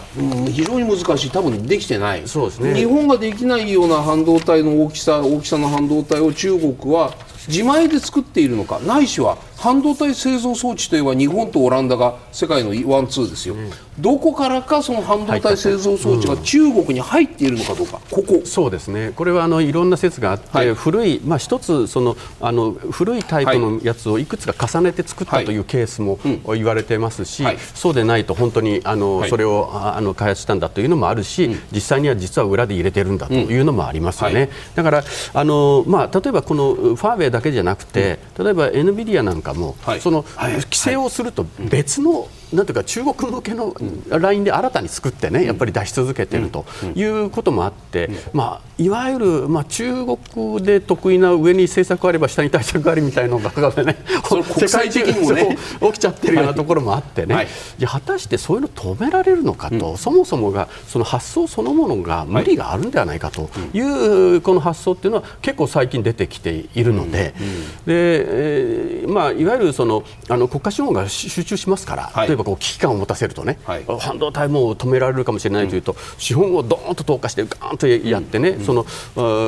非常に難しい、多分できてない。そうです、ね、日本ができないような半導体の大きさ大きさの半導体を中国は自前で作っているのか。ないしは半導体製造装置といえば日本とオランダが世界のワンツーですよ、うん、どこからかその半導体製造装置が中国に入っているのかどうか、ここ。
そうですね。これはあのいろんな説があって、はい、古い、まあ、一つそのあの古いタイプのやつをいくつか重ねて作ったというケースも言われてますし、はい、そうでないと本当にあの、はい、それをあの開発したんだというのもあるし、うん、実際には実は裏で入れてるんだというのもありますよね、うん、だからあの、まあ、例えばこのファーウェイだけじゃなくて、例えば NVIDIA なんかも、その規制をすると別のなんていうか中国向けのラインで新たに作ってねやっぱり出し続けているということもあって、まあ、いわゆる、まあ、中国で得意な上に政策あれば下に対策ありみたいなのがね。<laughs> 世界的にもね。起きちゃってるようなところもあってね、はい、じゃ果たしてそういうの止められるのかと、うん、そもそもがその発想そのものが無理があるんではないかという、この発想っていうのは結構最近出てきているので。うん。うん、でえーまあ、いわゆるそのあの国家資本が集中しますから、はい。ばこう危機感を持たせるとね、はい、半導体も止められるかもしれないというと、うん、資本をどーんと投下してガーンとやってね、うん、その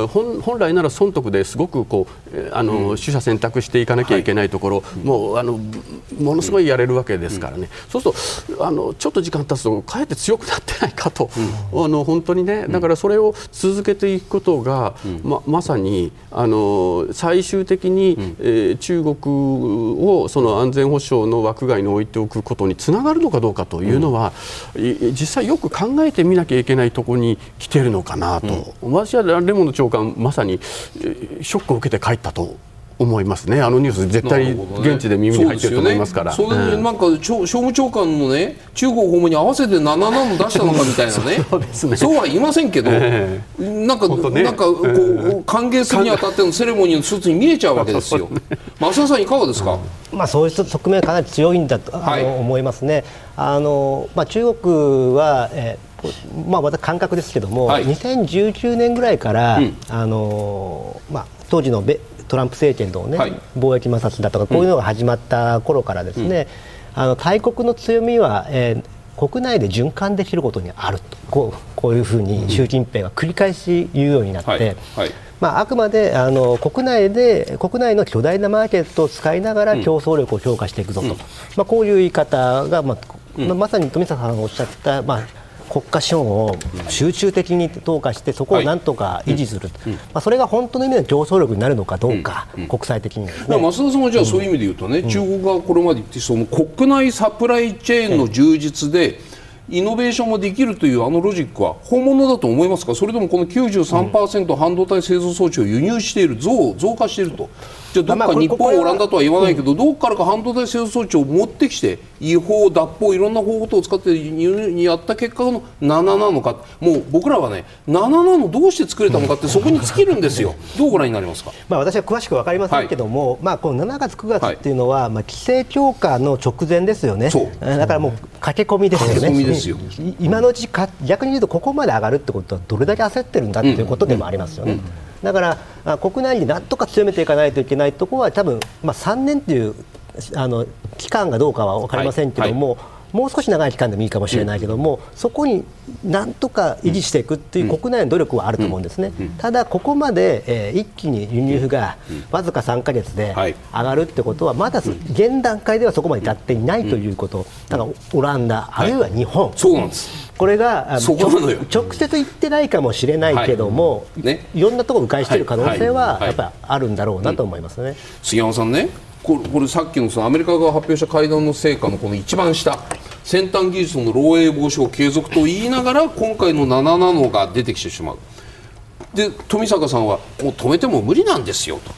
本本来なら損得ですごくこうあの、うん、取捨選択していかなきゃいけないところ、はい、もうあのものすごいやれるわけですからね、そうするとあのちょっと時間経つとかえって強くなってないかと、あの本当にねだからそれを続けていくことが、ままさにあの最終的に、えー、中国をその安全保障の枠外に置いておくことにつながるのかどうかというのは、うん、実際よく考えてみなきゃいけないところに来ているのかなと、うん、私はレモンの長官まさにショックを受けて帰ったと思いますね、あのニュース、絶対現地で耳に入ってると思いますから、
そ、ね,、れでなんか、商務長官のね、中国訪問に合わせて7ナノ出したのかみたいなね、<laughs> そうですね。そうは言いませんけど、えー、なんか、ね、なんかこう、歓迎するにあたってのセレモニーのスーツに見えちゃうわけですよ、増 <laughs> 田さん、いかがですか？
まあ、そういう側面かなり強いんだと、はい、思いますね。あのまあ、中国は、えーまあ、また感覚ですけども、はい、2019年ぐらいから、うん、あのまあ、当時の米トランプ政権の、ね、はい、貿易摩擦だとかこういうのが始まった頃からですね、うん、あの大国の強みは、えー、国内で循環できることにあると。こうこういうふうに習近平が繰り返し言うようになって。はい。はい。まあ、あくまであの国内で国内の巨大なマーケットを使いながら競争力を強化していくぞと、うん、まあ、こういう言い方が、まあ、うん、まさに富坂さんがおっしゃった、まあ、国家資本を集中的に投下してそこをなんとか維持する、はい、まあ、それが本当の意味での競争力になるのかどうか、うん、国際的に、ね、
増田さんはじゃあそういう意味で言うとね、うん、中国がこれまで言ってその国内サプライチェーンの充実で、イノベーションもできるというあのロジックは本物だと思いますか？それともこの93%半導体製造装置を輸入している増増加しているとじゃあどっか日本、オランダとは言わないけど、どこからか半導体製造装置を持ってきて違法、脱法いろんな方法を使ってやった結果の7なのか。もう僕らはね7なのどうして作れたのかってそこに尽きるんですよ。<laughs> どうご覧になりますか、
まあ、私は詳しく分かりませんけども、はい、まあ、この7月、9月っていうのは、はい、まあ、規制強化の直前ですよね。だからもう駆け込みですよね。今のうちか逆に言うとここまで上がるってことはどれだけ焦ってるんだっていうことでもありますよね。うんうん。うんだから国内になんとか強めていかないといけないところは多分、まあ、3年というあの期間がどうかは分かりませんけども、はいはい。もう少し長い期間でもいいかもしれないけども、うん、そこになんとか維持していくっていう国内の努力はあると思うんですね、うん。うん、ただ、ここまで、えー、一気に輸入がわずか3か月で上がるってことは、まだ現段階ではそこまで至っていないということ、だからオランダ、あるいは日本、
そうなんです。
これが直接言ってないかもしれないけども、はい。ね、いろんなところを迂回している可能性はやっぱりあるんだろうなと思いますね。
杉山さんねこれこれさっきのそのアメリカが発表した会談の成果のこの一番下先端技術の漏洩防止を継続と言いながら今回の7ナノが出てきてしまう。で富坂さんはもう止めても無理なんですよと。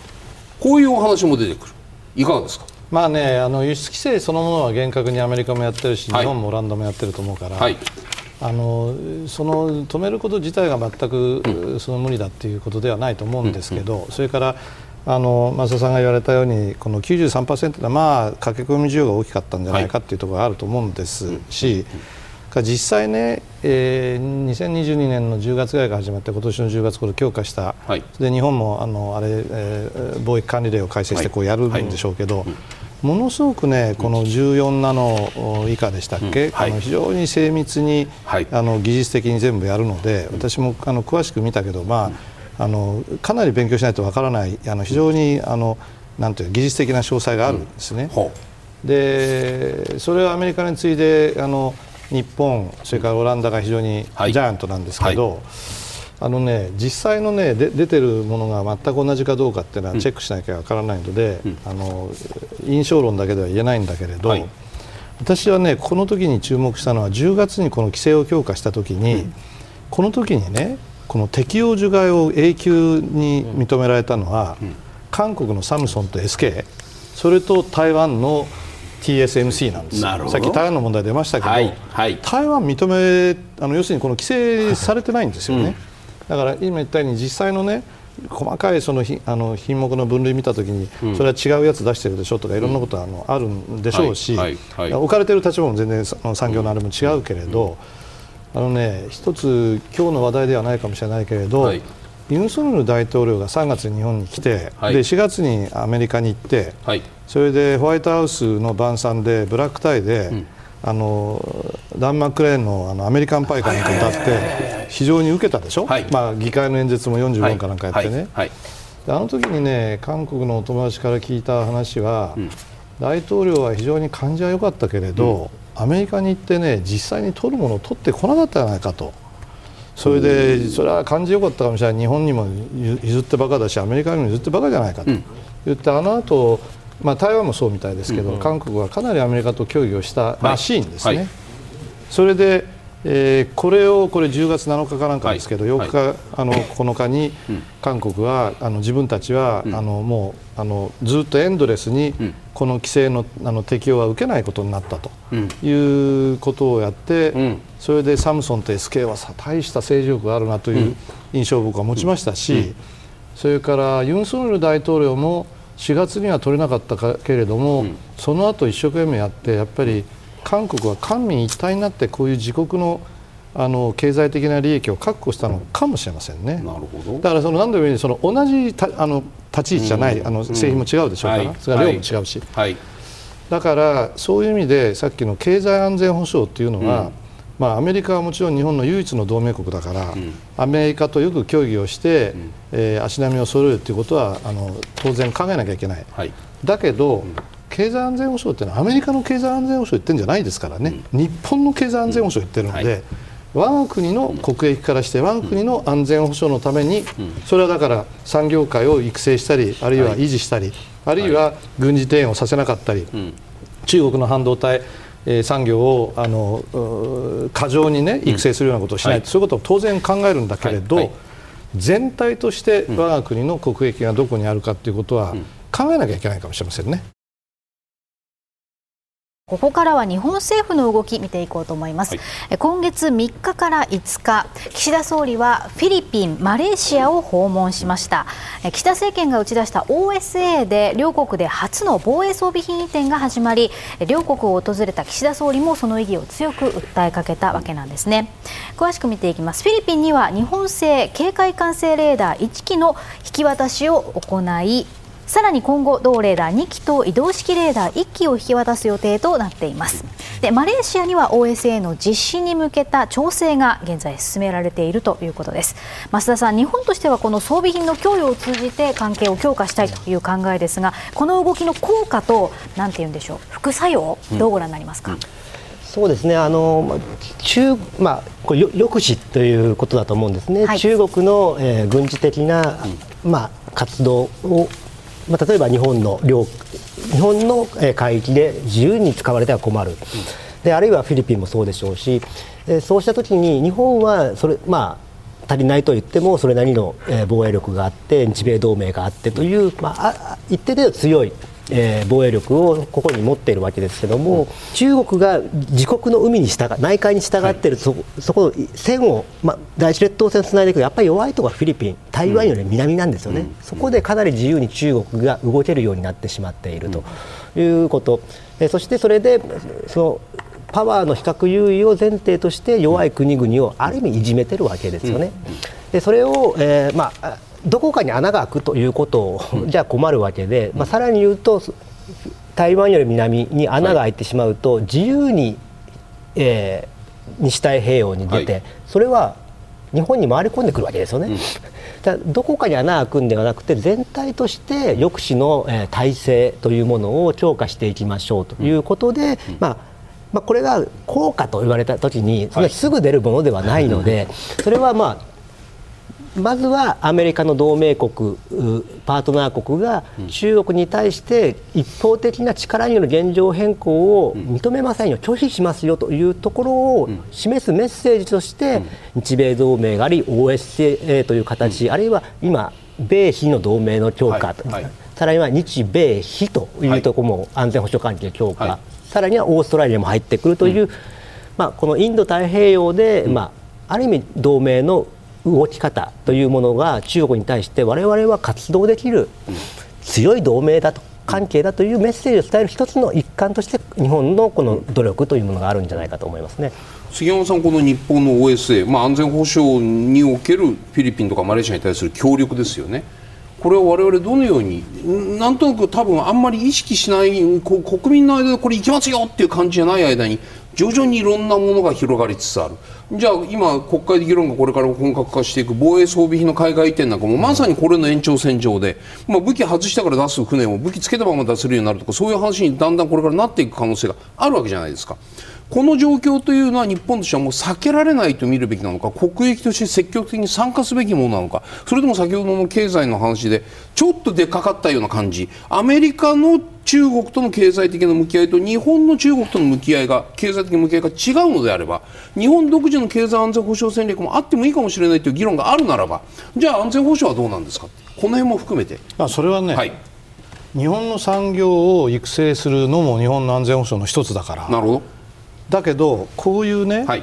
こういうお話も出てくる。いかがですか？
まあね、あの輸出規制そのものは厳格にアメリカもやってるし、はい、日本もオランダもやってると思うから、はい、あのその止めること自体が全くその無理だっていうことではないと思うんですけど、それからあの増田さんが言われたようにこの93%はまあ駆け込み需要が大きかったんじゃないかっていうところがあると思うんですし、実際ね、えー、2022年の10月ぐらいから始まって今年の10月これ強化した、はい、で日本もあのあれ、えー、貿易管理令を改正してこうやるんでしょうけど、はい。はいものすごくねこの14ナノ以下でしたっけ、うん。はい、あの非常に精密に、はい、あの技術的に全部やるので私もあの詳しく見たけど、まあ、あのかなり勉強しないとわからないあの非常にあのなんていう技術的な詳細があるんですね。う。ん、でそれはアメリカに次いであの日本それからオランダが非常にジャイアントなんですけど。はい。あのね実際のねで出てるものが全く同じかどうかっていうのはチェックしなきゃわからないので、うん、あの印象論だけでは言えないんだけれど、はい、私はねこの時に注目したのは10月にこの規制を強化した時に、うん、この時にねこの適用除外を永久に認められたのは、うん、韓国のサムソンと SK それと台湾の TSMC なんです。さっき台湾の問題出ましたけど、はいはい、台湾認めあの要するにこの規制されてないんですよね。だから今言ったように実際のね細かいそのあの品目の分類見たときに、それは違うやつ出してるでしょとかいろんなことはあのあるんでしょうし、置かれてる立場も全然産業のあれも違うけれど、あのね一つ今日の話題ではないかもしれないけれど、ユン・ソンル大統領が3月に日本に来て、で4月にアメリカに行って、それでホワイトハウスの晩餐でブラックタイで、あのダン・マックレーンのあのアメリカンパイかなんか歌って非常に受けたでしょ、はい、まあ、議会の演説も45分かなんかやってね、はい、あの時にね韓国のお友達から聞いた話は、うん、大統領は非常に感じは良かったけれど、うん、アメリカに行ってね実際に取るものを取ってこなかったじゃないかと。それでそれは感じよかったかもしれない。日本にも譲ってばかだしアメリカにも譲ってばかじゃないかと。言って、あの後まあ、台湾もそうみたいですけど、うんうん、韓国はかなりアメリカと協議をしたらしいんですね。はい。はい、それで、えー、これをこれ10月7日かなんかですけど、はい、8日、はい、あの9日に韓国はあの自分たちは、うん、あのもうあのずっとエンドレスにこの規制のあの適用は受けないことになったということをやって、うん、それでサムソンと SK はさ大した政治力があるなという印象を僕は持ちましたし、それからユン・ソンニョル大統領も4月には取れなかったけれども、うん、その後一生懸命やってやっぱり韓国は官民一体になってこういう自国のあの経済的な利益を確保したのかもしれませんね。なるほど。だからその何度も言うようにその同じたあの立ち位置じゃない、うん、あの製品も違うでしょうから、うん、それから量も違うし、はい、だからそういう意味でさっきの経済安全保障っていうのは、まあ、アメリカはもちろん日本の唯一の同盟国だから、うん、アメリカとよく協議をして、うん、えー、足並みを揃えるということはあの当然考えなきゃいけない、はい、だけど、うん、経済安全保障っていうのはアメリカの経済安全保障言ってるんじゃないですからね、日本の経済安全保障言ってるので、はい。我が国の国益からして我が国の安全保障のためにそれはだから産業界を育成したりあるいは維持したりあるいは軍事転用させなかったり中国の半導体え産業をあの過剰に、ね、育成するようなことをしない、そういうことを当然考えるんだけれど、全体として我が国の国益がどこにあるかということは考えなきゃいけないかもしれませんね。
ここからは日本政府の動き見ていこうと思います、はい、今月3日から5日岸田総理はフィリピンマレーシアを訪問しました。岸田政権が打ち出した OSA で両国で初の防衛装備品移転が始まり両国を訪れた岸田総理もその意義を強く訴えかけたわけなんですね。詳しく見ていきます。フィリピンには日本製警戒管制レーダー1機の引き渡しを行いさらに今後同レーダー2機と移動式レーダー1機を引き渡す予定となっています。でマレーシアには OSA の実施に向けた調整が現在進められているということです。増田さん日本としてはこの装備品の供与を通じて関係を強化したいという考えですがこの動きの効果と何て言うんでしょう副作用どうご覧になりますか、うん。
そうですね。あの中、まあ、これ抑止ということだと思うんですね、はい、中国の、えー、軍事的な、まあ、活動をまあ、例えば日本の領日本の海域で自由に使われては困る、であるいはフィリピンもそうでしょうし、そうした時に日本はそれ、まあ、足りないと言ってもそれなりの防衛力があって日米同盟があってという、まあ、一定では強いえー、防衛力をここに持っているわけですけども、中国が自国の海に従内海に従っている、はい、そそこの線を、まあ、第一列島線つないでいくとやっぱり弱いところはフィリピン台湾より南なんですよね、うん、そこでかなり自由に中国が動けるようになってしまっているということ、えー、そしてそれでそのパワーの比較優位を前提として弱い国々をある意味いじめてるわけですよね。でそれを、えーまあどこかに穴が開くということを、じゃあ困るわけで、まあ、さらに言うと台湾より南に穴が開いてしまうと、自由に、えー、西太平洋に出て、それは日本に回り込んでくるわけですよね。<laughs> だどこかに穴が開くんではなくて全体として抑止の、えー、体制というものを強化していきましょうということで、まあまあ、これが効果と言われたときにそんなすぐ出るものではないので、それはまあまずはアメリカの同盟国パートナー国が中国に対して一方的な力による現状変更を認めませんよ、拒否しますよというところを示すメッセージとして日米同盟があり OSCE という形、あるいは今米非の同盟の強化、さらには日米非というところも安全保障関係強化、さらにはオーストラリアも入ってくるという、まあ、このインド太平洋で、まあ、ある意味同盟の動き方というものが中国に対して我々は活動できる強い同盟だと関係だというメッセージを伝える一つの一環として日本のこの努力というものがあるんじゃないかと思いますね。
杉山さん、この日本の OSA、まあ、安全保障におけるフィリピンとかマレーシアに対する協力ですよね。これを我々どのようになんとなく多分あんまり意識しない国民の間でこれ行きますよっていう感じじゃない間に徐々にいろんなものが広がりつつあるじゃあ今国会で議論がこれから本格化していく防衛装備品の海外移転なんかもまさにこれの延長線上で、まあ、武器外したから出す船を武器つけたまま出せるようになるとかそういう話にだんだんこれからなっていく可能性があるわけじゃないですか。この状況というのは日本としてはもう避けられないと見るべきなのか国益として積極的に参加すべきものなのかそれとも先ほどの経済の話でちょっと出かかったような感じ。アメリカの中国との経済的な向き合いと日本の中国との向き合いが経済的な向き合いが違うのであれば日本独自の経済安全保障戦略もあってもいいかもしれないという議論があるならばじゃあ安全保障はどうなんですか？この辺も含めて。
あそれはね、はい、日本の産業を育成するのも日本の安全保障の一つだから。
なるほど
だけどこういうね、はい、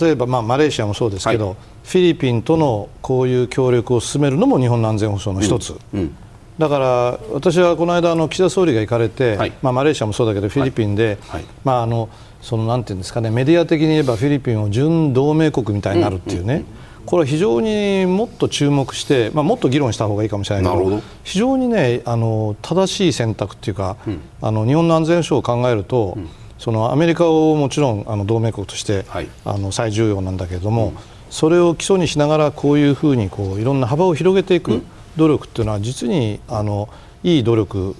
例えばまあマレーシアもそうですけど、はい、フィリピンとのこういう協力を進めるのも日本の安全保障の一つ、うんうん、だから私はこの間あの岸田総理が行かれて、はい、まあ、マレーシアもそうだけどフィリピンで、まあ、あのそのなんていうんですかねメディア的に言えばフィリピンを準同盟国みたいになるっていうね、これは非常にもっと注目して、まあ、もっと議論した方がいいかもしれないけど。非常にねあの正しい選択っていうか、うん、あの日本の安全保障を考えると、うんそのアメリカをもちろんあの同盟国として、はい、あの最重要なんだけれども、うん、それを基礎にしながらこういうふうにこういろんな幅を広げていく努力っていうのは実にあのいい努力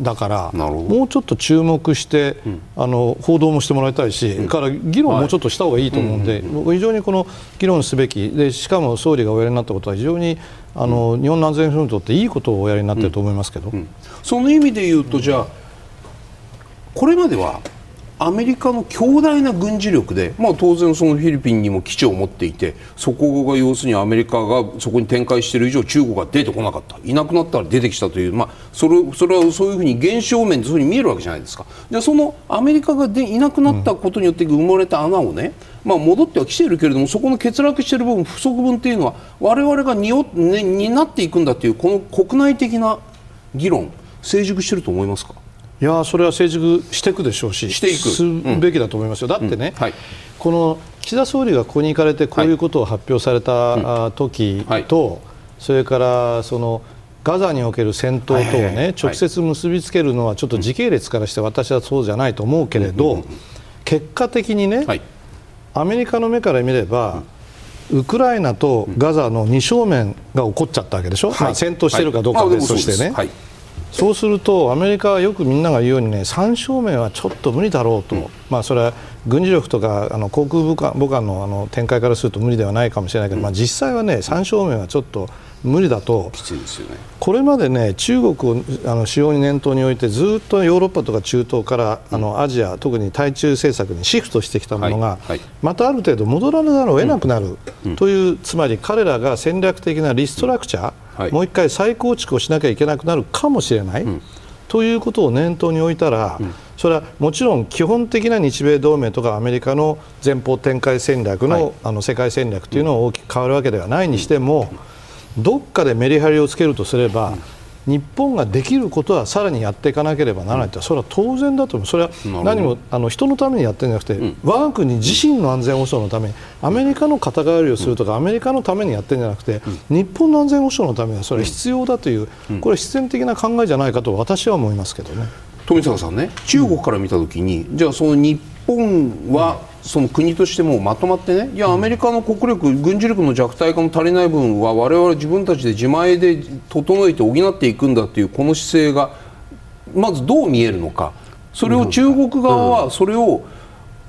だからもうちょっと注目して、うん、あの報道もしてもらいたいし、うん、から議論もうちょっとした方がいいと思うんで、僕非常にこの議論すべきでしかも総理がおやりになったことは非常にあの、日本の安全保障にとっていいことをおやりになっていると思いますけど、
その意味で言うとじゃあこれまではアメリカの強大な軍事力で、まあ、当然そのフィリピンにも基地を持っていてそこが要するにアメリカがそこに展開している以上中国が出てこなかった。いなくなったら出てきたという、まあ、それそれはそういうふうに現象面でそういうふうに見えるわけじゃないですか。じゃあそのアメリカがでいなくなったことによって生まれた穴をね、まあ、戻ってはきているけれどもそこの欠落している部分不足分というのは我々がにね、担っていくんだというこの国内的な議論成熟していると思いますか？
いやそれは成熟していくでしょうし
していく。
すべきだと思いますよ、だってね、うん。はい、この岸田総理がここに行かれてこういうことを発表された時と、それからそのガザにおける戦闘とをね、直接結びつけるのはちょっと時系列からして私はそうじゃないと思うけれど、結果的にね、アメリカの目から見れば、ウクライナとガザの二正面が起こっちゃったわけでしょ、はい、まあ、戦闘しているかどうかは別としてね。はいそうするとアメリカはよくみんなが言うようにね3正面はちょっと無理だろうと、うん、まあ、それは軍事力とかあの航空母艦母艦のあの展開からすると無理ではないかもしれないけど、うん、まあ、実際はね3正面はちょっと無理だと、
ね、
これまでね中国をあの主要に念頭に置いてずっとヨーロッパとか中東からあのアジア特に対中政策にシフトしてきたものが、はいはい、またある程度戻らざるを得なくなるという、つまり彼らが戦略的なリストラクチャー、はい、もう一回再構築をしなきゃいけなくなるかもしれない、うん、ということを念頭に置いたら、それはもちろん基本的な日米同盟とかアメリカの前方展開戦略のはい、あの世界戦略というのは大きく変わるわけではないにしても、どっかでメリハリをつけるとすれば、日本ができることはさらにやっていかなければならないと。それは当然だと思う、それは何もあの人のためにやってるんじゃなくて、うん、我が国自身の安全保障のためにアメリカの肩代わりをするとか、アメリカのためにやってるんじゃなくて、日本の安全保障のためにはそれは必要だという、これは必然的な考えじゃないかと私は思いますけどね。
富坂さんね中国から見たときに、じゃあその日本は、その国としてもまとまってね。いやアメリカの国力軍事力の弱体化の足りない分は我々自分たちで自前で整えて補っていくんだというこの姿勢がまずどう見えるのか。それを中国側はそれを、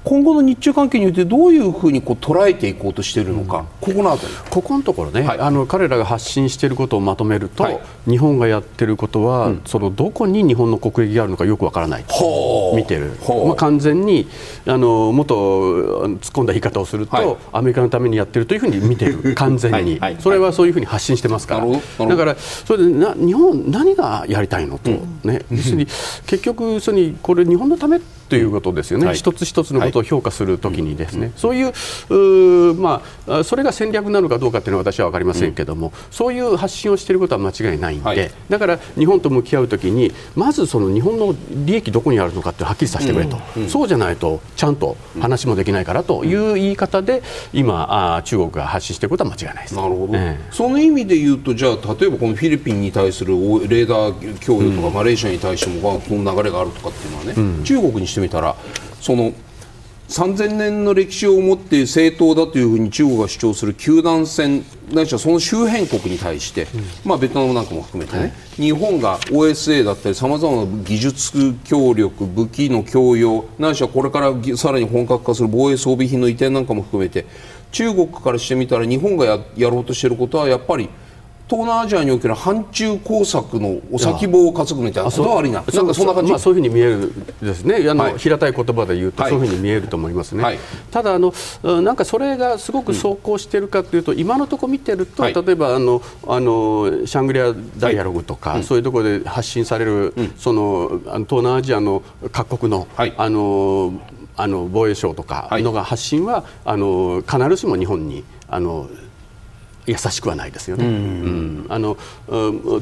今後の日中関係においてどういうふうにこう捉えていこうとしているのか、うん、ここのあたり。
ここのところね、はい、あの彼らが発信していることをまとめると、はい、日本がやってることは、うん、そのどこに日本の国益があるのかよくわからない。と見てる、まあ、完全にあのもっと突っ込んだ言い方をすると、はい、アメリカのためにやってるというふうに見てる。<laughs> 完全に、それはそういうふうに発信してますから。だからそれでな日本何がやりたいのと、うん、ね、に結局そにこれ日本のためということですよね、はい、一つ一つのことを評価するときにですね、はい、そういうまあ、それが戦略なのかどうかというのは私は分かりませんけれども、うん、そういう発信をしていることは間違いないんで、はい、だから日本と向き合うときにまずその日本の利益どこにあるのかってはっきりさせてくれと、うん。うん、そうじゃないとちゃんと話もできないからという言い方で今あ中国が発信していることは間違いないです。
なるほど、えー、その意味で言うとじゃあ例えばこのフィリピンに対するレーダー供与とか、マレーシアに対してもこの流れがあるとかっていうのはね、中国にしてみたらその3000年の歴史を持って正当だというふうに中国が主張する九段線ないしはその周辺国に対して、うん、まあ、ベトナムなんかも含めてね、はい、日本が OSA だったりさまざまな技術協力武器の供与ないしはこれからさらに本格化する防衛装備品の移転なんかも含めて中国からしてみたら日本がやろうとしていることはやっぱり東南アジアにおける反中工作のお先棒を担ぐみたいなことはありな、なんかそんな感じ、
まあ、そういうふうに見えるですね、あの、はい、平たい言葉で言うと、そういうふうに見えると思いますね、はい、ただあの、なんかそれがすごく走行しているかというと、うん、今のところ見てると、例えばあのあのシャングリアダイアログとか、はい、そういうところで発信される、うん、その東南アジアの各国の、あのあの防衛省とかのが発信は、あの必ずしも日本にあの優しくはないですよね。うん、あの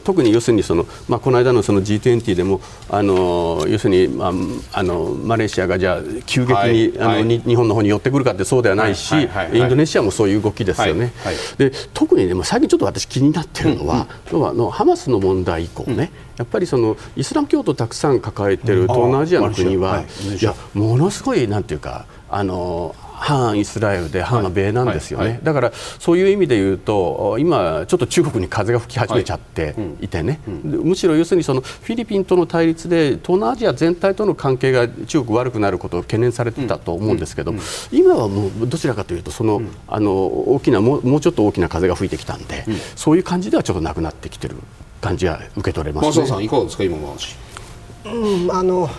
特に要するにその、まあ、この間のその G20 でもあの要するに、まあ、あのマレーシアがじゃあ急激に、はい、あの、はい、日本の方に寄ってくるかってそうではないし、はい、インドネシアもそういう動きですよね。で特に、ね、も最近ちょっと私気になっているのは、うん、うん、のハマスの問題以降ね、うん、やっぱりそのイスラム教徒をたくさん抱えている東南アジア。の国は、いやものすごいなんていうかあの反イスラエルで反米なんですよね、はい。はい、だからそういう意味で言うと今、ちょっと中国に風が吹き始めちゃっていてね、はいうん、むしろ要するにそのフィリピンとの対立で東南アジア全体との関係が中国悪くなることを懸念されてたと思うんですけど、うんうん、今はもうどちらかというとその、あの大きなもうちょっと大きな風が吹いてきたんで、そういう感じではちょっとなくなってきてる感じは受け取れます、
ね、さんいかがですか今の話。
うん、あの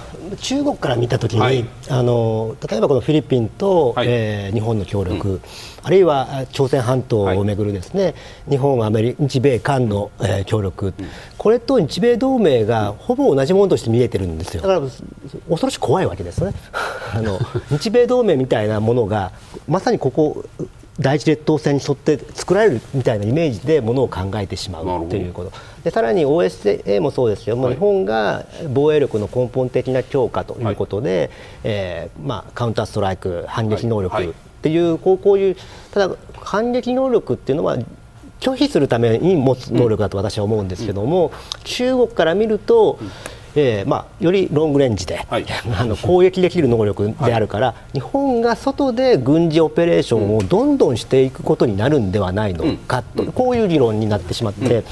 中国から見たときに、はい、あの例えばこのフィリピンと、はい、えー、日本の協力、うん、あるいは朝鮮半島をめぐるですね、はい、日本、アメリカ、日米韓の、えー、協力、うん、これと日米同盟がほぼ同じものとして見えてるんですよ。だから恐ろしく怖いわけですね。<laughs> あの日米同盟みたいなものがまさにここ第一列島線に沿って作られるみたいなイメージでものを考えてしまうということ。でさらに OSA もそうですよ、はい、日本が防衛力の根本的な強化ということで、はい、えー、まあ、カウンターストライク反撃能力っていう、こうこういうただ反撃能力っていうのは拒否するために持つ能力だと私は思うんですけども、うん、中国から見ると、うんえーまあ、よりロングレンジで、はい、<laughs> あの攻撃できる能力であるから、はい、日本が外で軍事オペレーションをどんどんしていくことになるんではないのかと、うん、こういう議論になってしまって、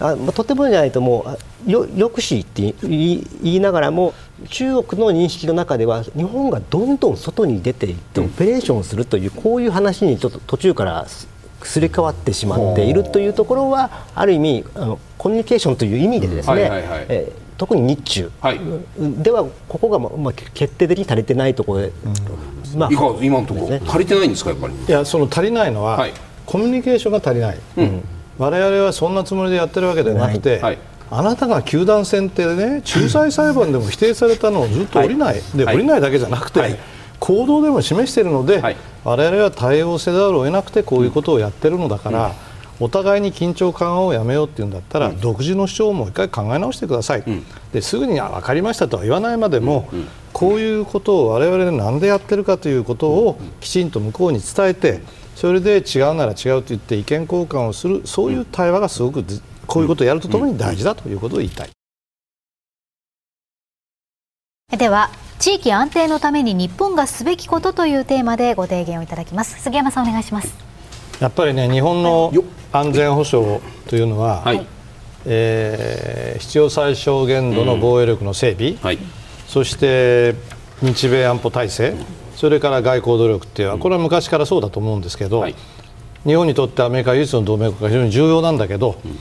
うん、あまあ、とてもじゃないともうよ抑止って言いながらも中国の認識の中では日本がどんどん外に出ていってオペレーションをするというこういう話にちょっと途中からすり替わってしまっているというところはある意味あのコミュニケーションという意味でですね、えー特に日中ではここが、まあ、決定的に足りてないところで、
うん、まあ、今のところ、ね、足りてないんですかやっぱり？
いやその足りないのは、はい、コミュニケーションが足りない、うん、我々はそんなつもりでやってるわけではなくて、はい、あなたが球団選定でね仲裁裁判でも否定されたのをずっと降りない、はい、で、降りないだけじゃなくて、はい、行動でも示しているので、はい、我々は対応せざるを得なくてこういうことをやってるのだから。うんお互いに緊張緩和をやめようっていうんだったら、うん、独自の主張をもう一回考え直してください、うん、ですぐに分かりましたとは言わないまでも、うん、こういうことを我々で何でやってるかということをきちんと向こうに伝えてそれで違うなら違うと言って意見交換をするそういう対話がすごくこういうことをやるとともに大事だということを言いたい。
では地域安定のために日本がすべきことというテーマでご提言をいただきます。杉山さんお願いします
やっぱりね日本の安全保障というのは、はい、えー、必要最小限度の防衛力の整備、うんはい、そして日米安保体制、それから外交努力っていうのはこれは昔からそうだと思うんですけど、はい、日本にとってアメリカ唯一の同盟国が非常に重要なんだけど、うん、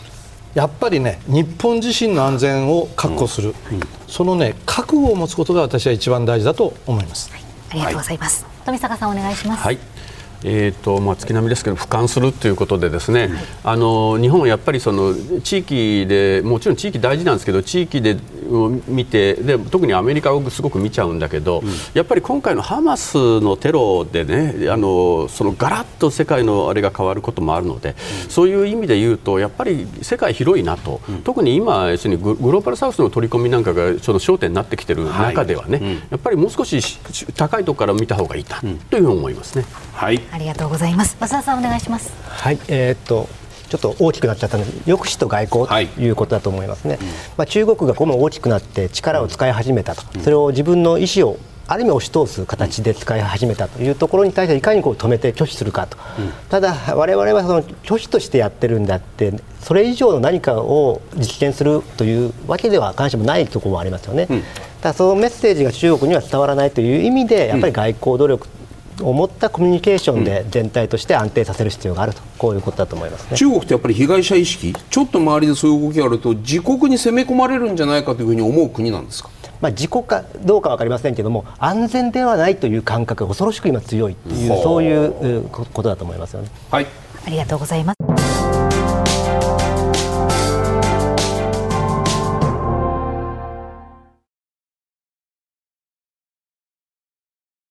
やっぱりね日本自身の安全を確保する、うん、そのね覚悟を持つことが私は一番大事だと思います。
ありがとうございます。富坂さんお願いします。
はいえーとまあ、月並みですけど俯瞰するということでですね、はい、あの日本はやっぱりその地域でもちろん地域大事なんですけど地域で見てで特にアメリカをすごく見ちゃうんだけど、うん、やっぱり今回のハマスのテロでねあのそのガラッと世界のあれが変わることもあるので、うん、そういう意味で言うとやっぱり世界広いなと、うん、特に今要するにグローバルサウスの取り込みなんかがその焦点になってきてい。る中ではね、はい、やっぱりもう少し高いところから見た方がいいなというふうに思いますね。
はいありがとうございます。増田さんお願いします。
はいえー、っとちょっと大きくなっちゃったので抑止と外交とい。うことだと思いますね、はい、まあ、中国がこの大きくなって力を使い始めたと、うん、それを自分の意思をある意味押し通す形で使い始めたというところに対していかにこう止めて拒否するかと、うん、ただ、我々はその拒否としてやってるんだってそれ以上の何かを実現するというわけでは必ずしもないところもありますよね、うん、ただそのメッセージが中国には伝わらないという意味でやっぱり外交努力を持ったコミュニケーションで全体として安定させる必要があると、こういうことだと思います、ね、
中国ってやっぱり被害者意識、ちょっと周りでそういう動きがあると、自国に攻め込まれるんじゃないかというふうに思う国なんですか？
まあ、自国かどうか分かりませんけれども安全ではないという感覚が恐ろしく今強いというそういうことだと思いますよね。
はい、ありがとうございます